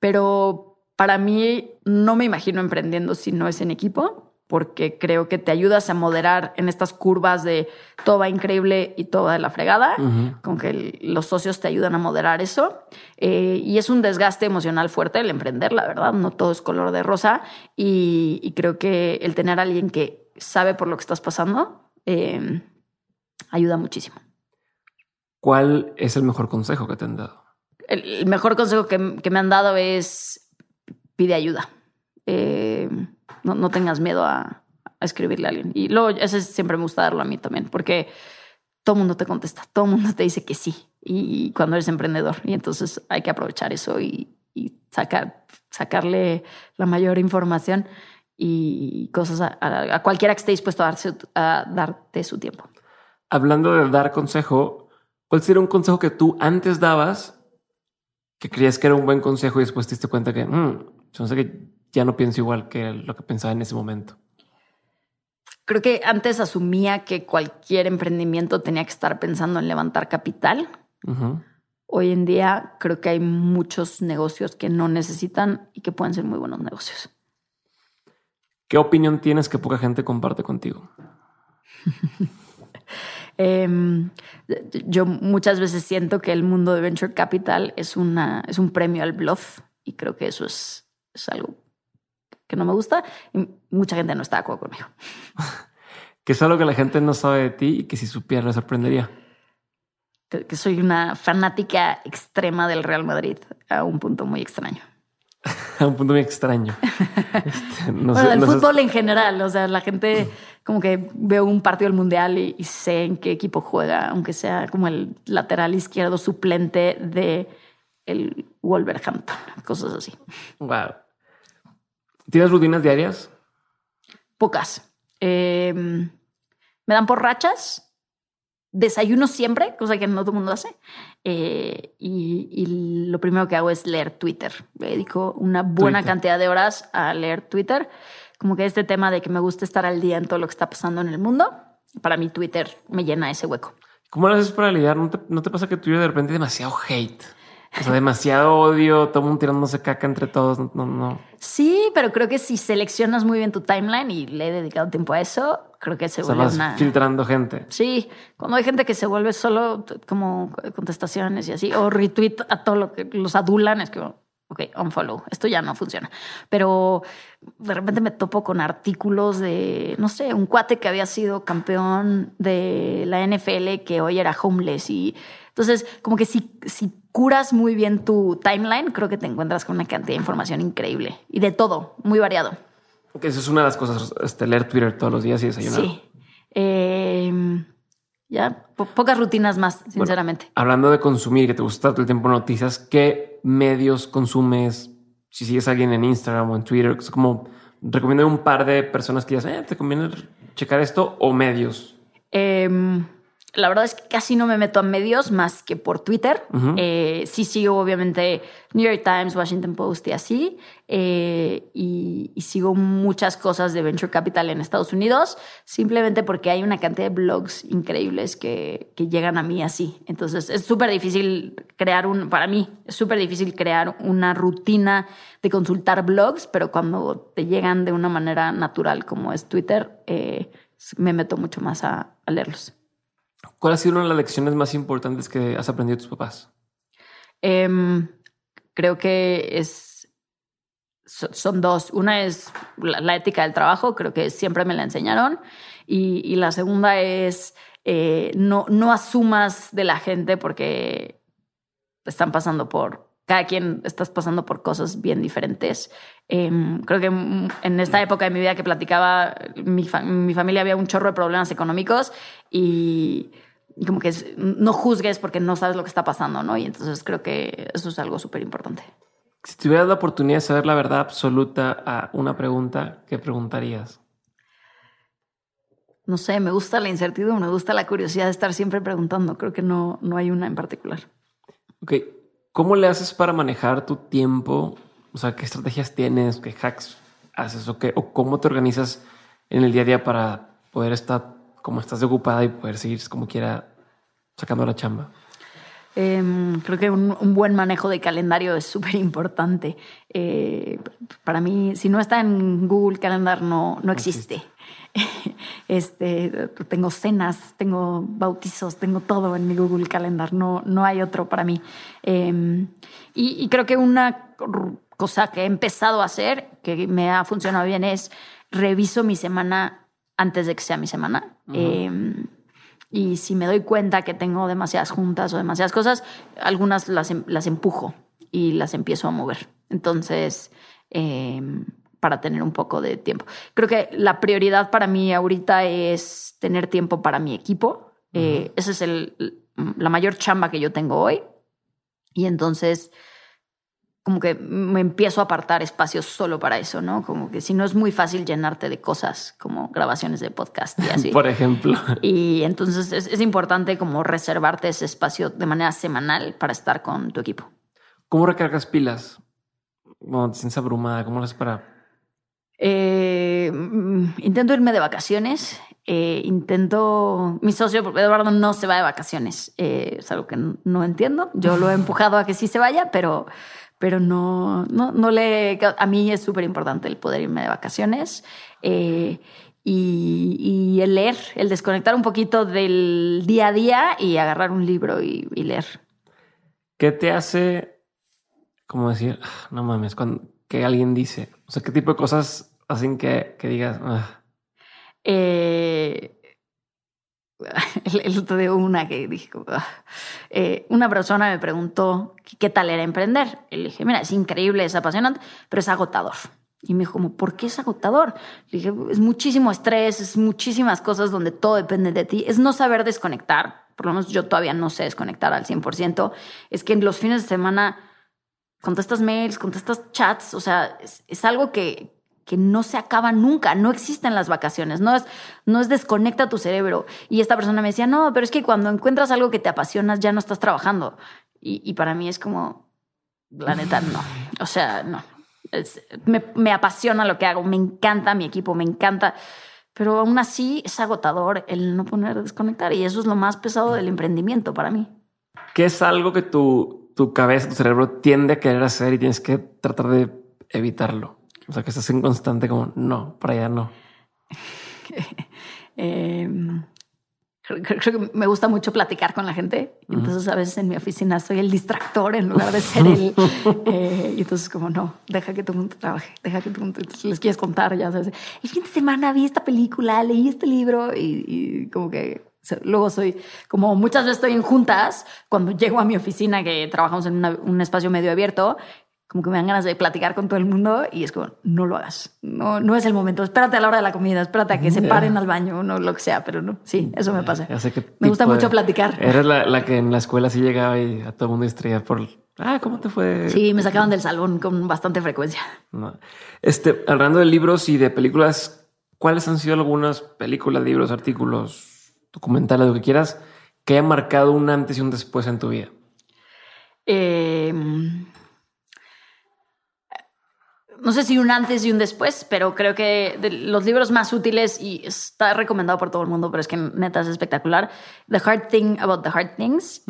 Pero para mí no me imagino emprendiendo si no es en equipo, porque creo que te ayudas a moderar en estas curvas de todo va increíble y todo va de la fregada, con que los socios te ayudan a moderar eso. Eh, y es un desgaste emocional fuerte el emprender, la verdad, no todo es color de rosa. Y, y creo que el tener a alguien que sabe por lo que estás pasando eh, ayuda muchísimo. ¿Cuál es el mejor consejo que te han dado? El, el mejor consejo que, que me han dado es pide ayuda. Eh, no, no tengas miedo a, a escribirle a alguien. Y luego, ese siempre me gusta darlo a mí también, porque todo el mundo te contesta, todo el mundo te dice que sí. Y cuando eres emprendedor, y entonces hay que aprovechar eso y, y sacar, sacarle la mayor información y cosas a, a- a cualquiera que esté dispuesto a, darse, a darte su tiempo. Hablando de dar consejo, ¿cuál sería un consejo que tú antes dabas que creías que era un buen consejo y después te diste cuenta que, mm, yo no sé que ya no pienso igual que lo que pensaba en ese momento? Creo que antes asumía que cualquier emprendimiento tenía que estar pensando en levantar capital. Hoy en día creo que hay muchos negocios que no necesitan y que pueden ser muy buenos negocios. ¿Qué opinión tienes que poca gente comparte contigo? Eh, yo muchas veces siento que el mundo de venture capital es, una, es un premio al bluff y creo que eso es, es algo que no me gusta y mucha gente no está de acuerdo conmigo. Que es algo que la gente no sabe de ti y que si supiera le sorprendería. Que, que soy una fanática extrema del Real Madrid a un punto muy extraño. A un punto muy extraño. Este, no Bueno, sé- del no sé- fútbol en general, o sea, la gente como que veo un partido del mundial y, y sé en qué equipo juega, aunque sea como el lateral izquierdo suplente de el Wolverhampton, cosas así. Wow. ¿Tienes rutinas diarias? Pocas. Eh, me dan por rachas. Desayuno siempre, cosa que no todo el mundo hace. Eh, y, y lo primero que hago es leer Twitter. Me dedico una buena Twitter. cantidad de horas a leer Twitter. Como que este tema de que me gusta estar al día en todo lo que está pasando en el mundo, para mí Twitter me llena ese hueco. ¿Cómo lo haces para lidiar? ¿No te, no te pasa que tuyo de repente demasiado hate? O sea, demasiado odio, todo el mundo tirándose caca entre todos. No, no. Sí, pero creo que si seleccionas muy bien tu timeline y le he dedicado tiempo a eso, creo que se O sea, vuelve vas una... filtrando gente. Sí, cuando hay gente que se vuelve solo como contestaciones y así, o retweet a todo lo que los adulan, es como, ok, unfollow, esto ya no funciona. Pero de repente me topo con artículos de, no sé, un cuate que había sido campeón de la NFL que hoy era homeless y entonces como que si, si curas muy bien tu timeline, creo que te encuentras con una cantidad de información increíble y de todo, muy variado. Que eso es una de las cosas, este, leer Twitter todos los días y desayunar. Sí. Eh, ya, po- pocas rutinas más, sinceramente. Hablando de consumir, que te gusta todo el tiempo noticias, ¿qué medios consumes? Si sigues a alguien en Instagram o en Twitter, es como recomiendo un par de personas que digas, eh, te conviene checar esto o medios. Em, la verdad es que casi no me meto a medios más que por Twitter. Eh, sí sigo obviamente New York Times, Washington Post y así. Eh, y, y sigo muchas cosas de Venture Capital en Estados Unidos, simplemente porque hay una cantidad de blogs increíbles que, que llegan a mí así. Entonces es súper difícil crear un, para mí, es súper difícil crear una rutina de consultar blogs, pero cuando te llegan de una manera natural como es Twitter, eh, me meto mucho más a- a leerlos. ¿Cuál ha sido una de las lecciones más importantes que has aprendido de tus papás? Em, creo que es son dos. Una es la, ética del trabajo, creo que siempre me la enseñaron. Y, la segunda es eh, no, no asumas de la gente porque están pasando por, cada quien estás pasando por cosas bien diferentes. Em, creo que en esta época de mi vida que platicaba, mi, mi familia había un chorro de problemas económicos y como que no juzgues porque no sabes lo que está pasando, ¿no? Y entonces creo que eso es algo súper importante. Si tuvieras la oportunidad de saber la verdad absoluta a una pregunta, ¿qué preguntarías? No sé, me gusta la incertidumbre, me gusta la curiosidad de estar siempre preguntando. Creo que no, no hay una en particular. Ok, ¿cómo le haces para manejar tu tiempo? O sea, ¿qué estrategias tienes? ¿Qué hacks haces? ¿O, qué, o cómo te organizas en el día a día para poder estar como estás ocupada y poder seguir como quiera sacando la chamba? Em, creo que un, buen manejo de calendario es súper importante. Eh, para mí, si no está en Google Calendar, no, no existe. este, tengo cenas, tengo bautizos, tengo todo en mi Google Calendar. No, no hay otro para mí. Em, y, creo que una cosa que he empezado a hacer, que me ha funcionado bien, es reviso mi semana antes de que sea mi semana. Em, y si me doy cuenta que tengo demasiadas juntas o demasiadas cosas, algunas las, em, las empujo y las empiezo a mover. Entonces, em, para tener un poco de tiempo. Creo que la prioridad para mí ahorita es tener tiempo para mi equipo. Eh, esa es el, la mayor chamba que yo tengo hoy. Y entonces como que me empiezo a apartar espacios solo para eso, ¿no? Como que si no es muy fácil llenarte de cosas como grabaciones de podcast y así. Por ejemplo. Y entonces es, importante como reservarte ese espacio de manera semanal para estar con tu equipo. ¿Cómo recargas pilas? Cuando te sientes abrumada, ¿cómo haces para...? Eh, mm, intento irme de vacaciones. Eh, intento... Mi socio Eduardo no se va de vacaciones. Eh, es algo que no entiendo. Yo lo he empujado a que sí se vaya, pero pero no, no, no le... A mí es súper importante el poder irme de vacaciones y, el leer, el desconectar un poquito del día a día y agarrar un libro y, leer. ¿Qué te hace, como decir, ah, no mames, cuando que alguien dice? O sea, ¿qué tipo de cosas hacen que, que digas... Ah"? Eh, el, otro día una que dije, ah". eh, una persona me preguntó qué tal era emprender. Y le dije, mira, es increíble, es apasionante, pero es agotador. Y me dijo, como, ¿por qué es agotador? Le dije, es muchísimo estrés, es muchísimas cosas donde todo depende de ti. Es no saber desconectar. Por lo menos yo todavía no sé desconectar al 100%. Es que en los fines de semana contestas mails, contestas chats. O sea, es algo que, que no se acaba nunca, no existen las vacaciones, no es, no es desconecta tu cerebro. Y esta persona me decía, no, pero es que cuando encuentras algo que te apasionas ya no estás trabajando. Y, para mí es como, la neta, no. O sea, no. me, me, apasiona lo que hago, me encanta mi equipo, me encanta. Pero aún así es agotador el no poner desconectar. Y eso es lo más pesado del emprendimiento para mí. ¿Qué es algo que tu, tu cabeza, tu cerebro tiende a querer hacer y tienes que tratar de evitarlo? O sea, que estás en constante como, no, para allá no. Em, creo, que me gusta mucho platicar con la gente. Entonces a veces en mi oficina soy el distractor en lugar de ser el... Eh, y entonces como, no, deja que todo el mundo trabaje, deja que todo el mundo... Les quieres contar, ya sabes. El fin de semana vi esta película, leí este libro y, como que luego soy, como muchas veces estoy en juntas, cuando llego a mi oficina, que trabajamos en un espacio medio abierto, como que me dan ganas de platicar con todo el mundo y es como, no lo hagas, no, no es el momento, espérate a la hora de la comida, espérate a que se paren al baño, o no lo que sea, pero no, sí, eso me pasa. me gusta mucho platicar. Eres la, la, que en la escuela sí llegaba y a todo el mundo distraía por, ah, ¿cómo te fue? Sí, me sacaban del salón con bastante frecuencia. Este, hablando de libros y de películas, ¿cuáles han sido algunas películas, libros, artículos, documentales, lo que quieras, que hayan marcado un antes y un después en tu vida? Eh no sé si un antes y un después, pero creo que de los libros más útiles y está recomendado por todo el mundo, pero es que neta es espectacular. The Hard Thing About the Hard Things.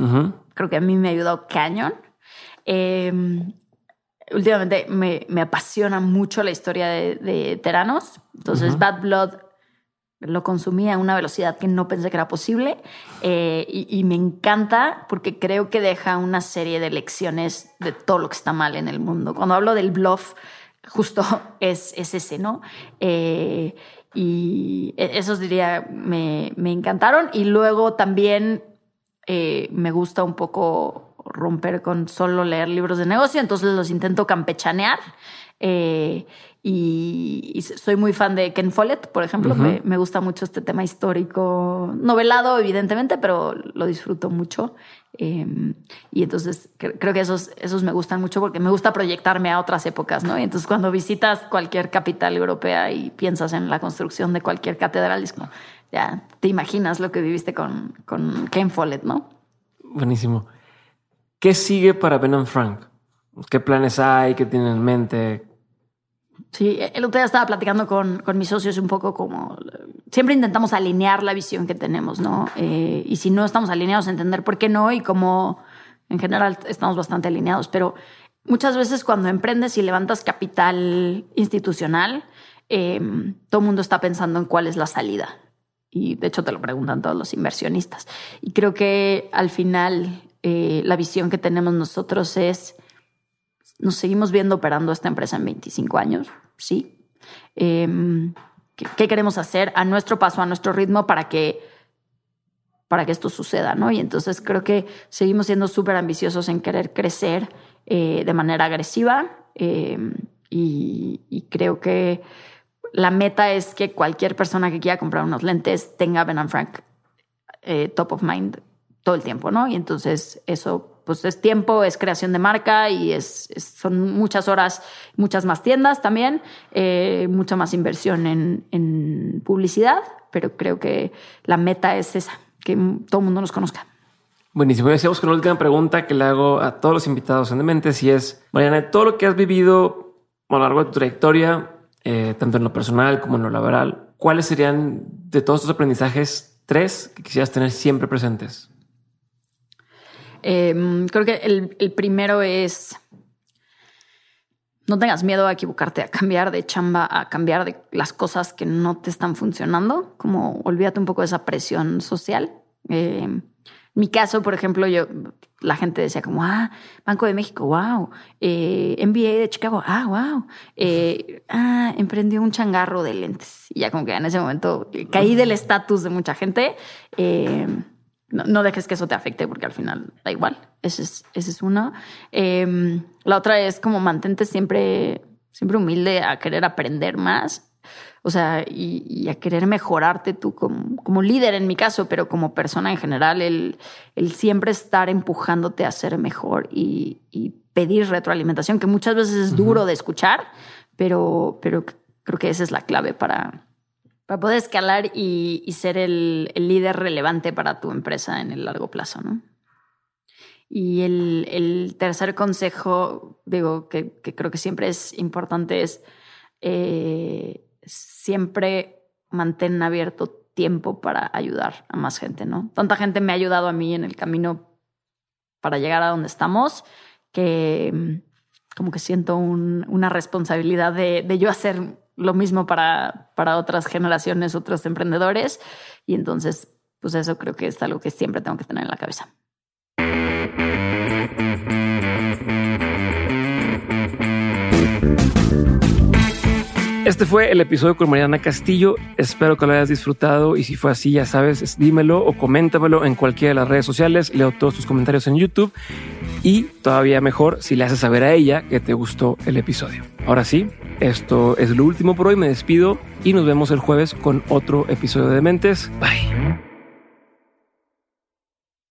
Creo que a mí me ayudó cañón. Em, últimamente me, me, apasiona mucho la historia de, de Teranos. Entonces, Bad Blood lo consumí a una velocidad que no pensé que era posible eh, y, me encanta porque creo que deja una serie de lecciones de todo lo que está mal en el mundo. Cuando hablo del bluff, justo es, es ese, ¿no? Eh, y e, esos diría, me, me, encantaron. Y luego también eh, me gusta un poco romper con solo leer libros de negocio, entonces los intento campechanear. Y, soy muy fan de Ken Follett, por ejemplo. me, me, gusta mucho este tema histórico, novelado, evidentemente, pero lo disfruto mucho. Em, y entonces creo que esos, esos me gustan mucho porque me gusta proyectarme a otras épocas, ¿no? Y entonces cuando visitas cualquier capital europea y piensas en la construcción de cualquier catedral, es como, ya te imaginas lo que viviste con, con Ken Follett, ¿no? Buenísimo. ¿Qué sigue para Ben Frank? ¿Qué planes hay? ¿Qué tienen en mente? Sí, el otro día estaba platicando con, con mis socios un poco como siempre intentamos alinear la visión que tenemos, ¿no? Eh, y si no estamos alineados, entender por qué no y cómo en general estamos bastante alineados. Pero muchas veces cuando emprendes y levantas capital institucional, em, todo el mundo está pensando en cuál es la salida. Y de hecho te lo preguntan todos los inversionistas. Y creo que al final eh, la visión que tenemos nosotros es, nos seguimos viendo operando esta empresa en 25 años, sí. Em, qué, queremos hacer a nuestro paso, a nuestro ritmo para que, para que esto suceda, ¿no? Y entonces creo que seguimos siendo súper ambiciosos en querer crecer eh, de manera agresiva eh, y, creo que la meta es que cualquier persona que quiera comprar unos lentes tenga Ben Frank eh, top of mind todo el tiempo, ¿no? Y entonces eso pues es tiempo, es creación de marca y es, son muchas horas, muchas más tiendas también, eh, mucha más inversión en, publicidad, pero creo que la meta es esa, que todo el mundo nos conozca. Buenísimo. Y decíamos con la última pregunta que le hago a todos los invitados en Dementes y es, Mariana, todo lo que has vivido a lo largo de tu trayectoria, eh, tanto en lo personal como en lo laboral, ¿cuáles serían de todos estos aprendizajes tres que quisieras tener siempre presentes? Em, creo que el, primero es no tengas miedo a equivocarte, a cambiar de chamba, a cambiar de las cosas que no te están funcionando, como olvídate un poco de esa presión social. Em, mi caso, por ejemplo, yo, la gente decía como, ah, Banco de México, wow, eh, MBA de Chicago, ah, wow, eh, ah, emprendió un changarro de lentes. Y ya como que en ese momento caí del estatus de mucha gente. Eh, no, dejes que eso te afecte porque al final da igual. Ese es, ese es uno. Em, la otra es como mantente siempre, siempre humilde a querer aprender más. O sea, y, a querer mejorarte tú como, como, líder en mi caso, pero como persona en general, el, el siempre estar empujándote a ser mejor y, pedir retroalimentación, que muchas veces es duro de escuchar, pero, pero creo que esa es la clave para, para poder escalar y, ser el, líder relevante para tu empresa en el largo plazo, ¿no? Y el, tercer consejo, digo, que, creo que siempre es importante es eh, siempre mantén abierto tiempo para ayudar a más gente, ¿no? Tanta gente me ha ayudado a mí en el camino para llegar a donde estamos que mm, como que siento una responsabilidad de, de yo hacer lo mismo para, para otras generaciones, otros emprendedores. Y entonces, pues eso creo que es algo que siempre tengo que tener en la cabeza. Este fue el episodio con Mariana Castillo. Espero que lo hayas disfrutado y si fue así, ya sabes, dímelo o coméntamelo en cualquiera de las redes sociales. Leo todos tus comentarios en YouTube y todavía mejor si le haces saber a ella que te gustó el episodio. Ahora sí, esto es lo último por hoy. Me despido y nos vemos el jueves con otro episodio de Mentes. Bye.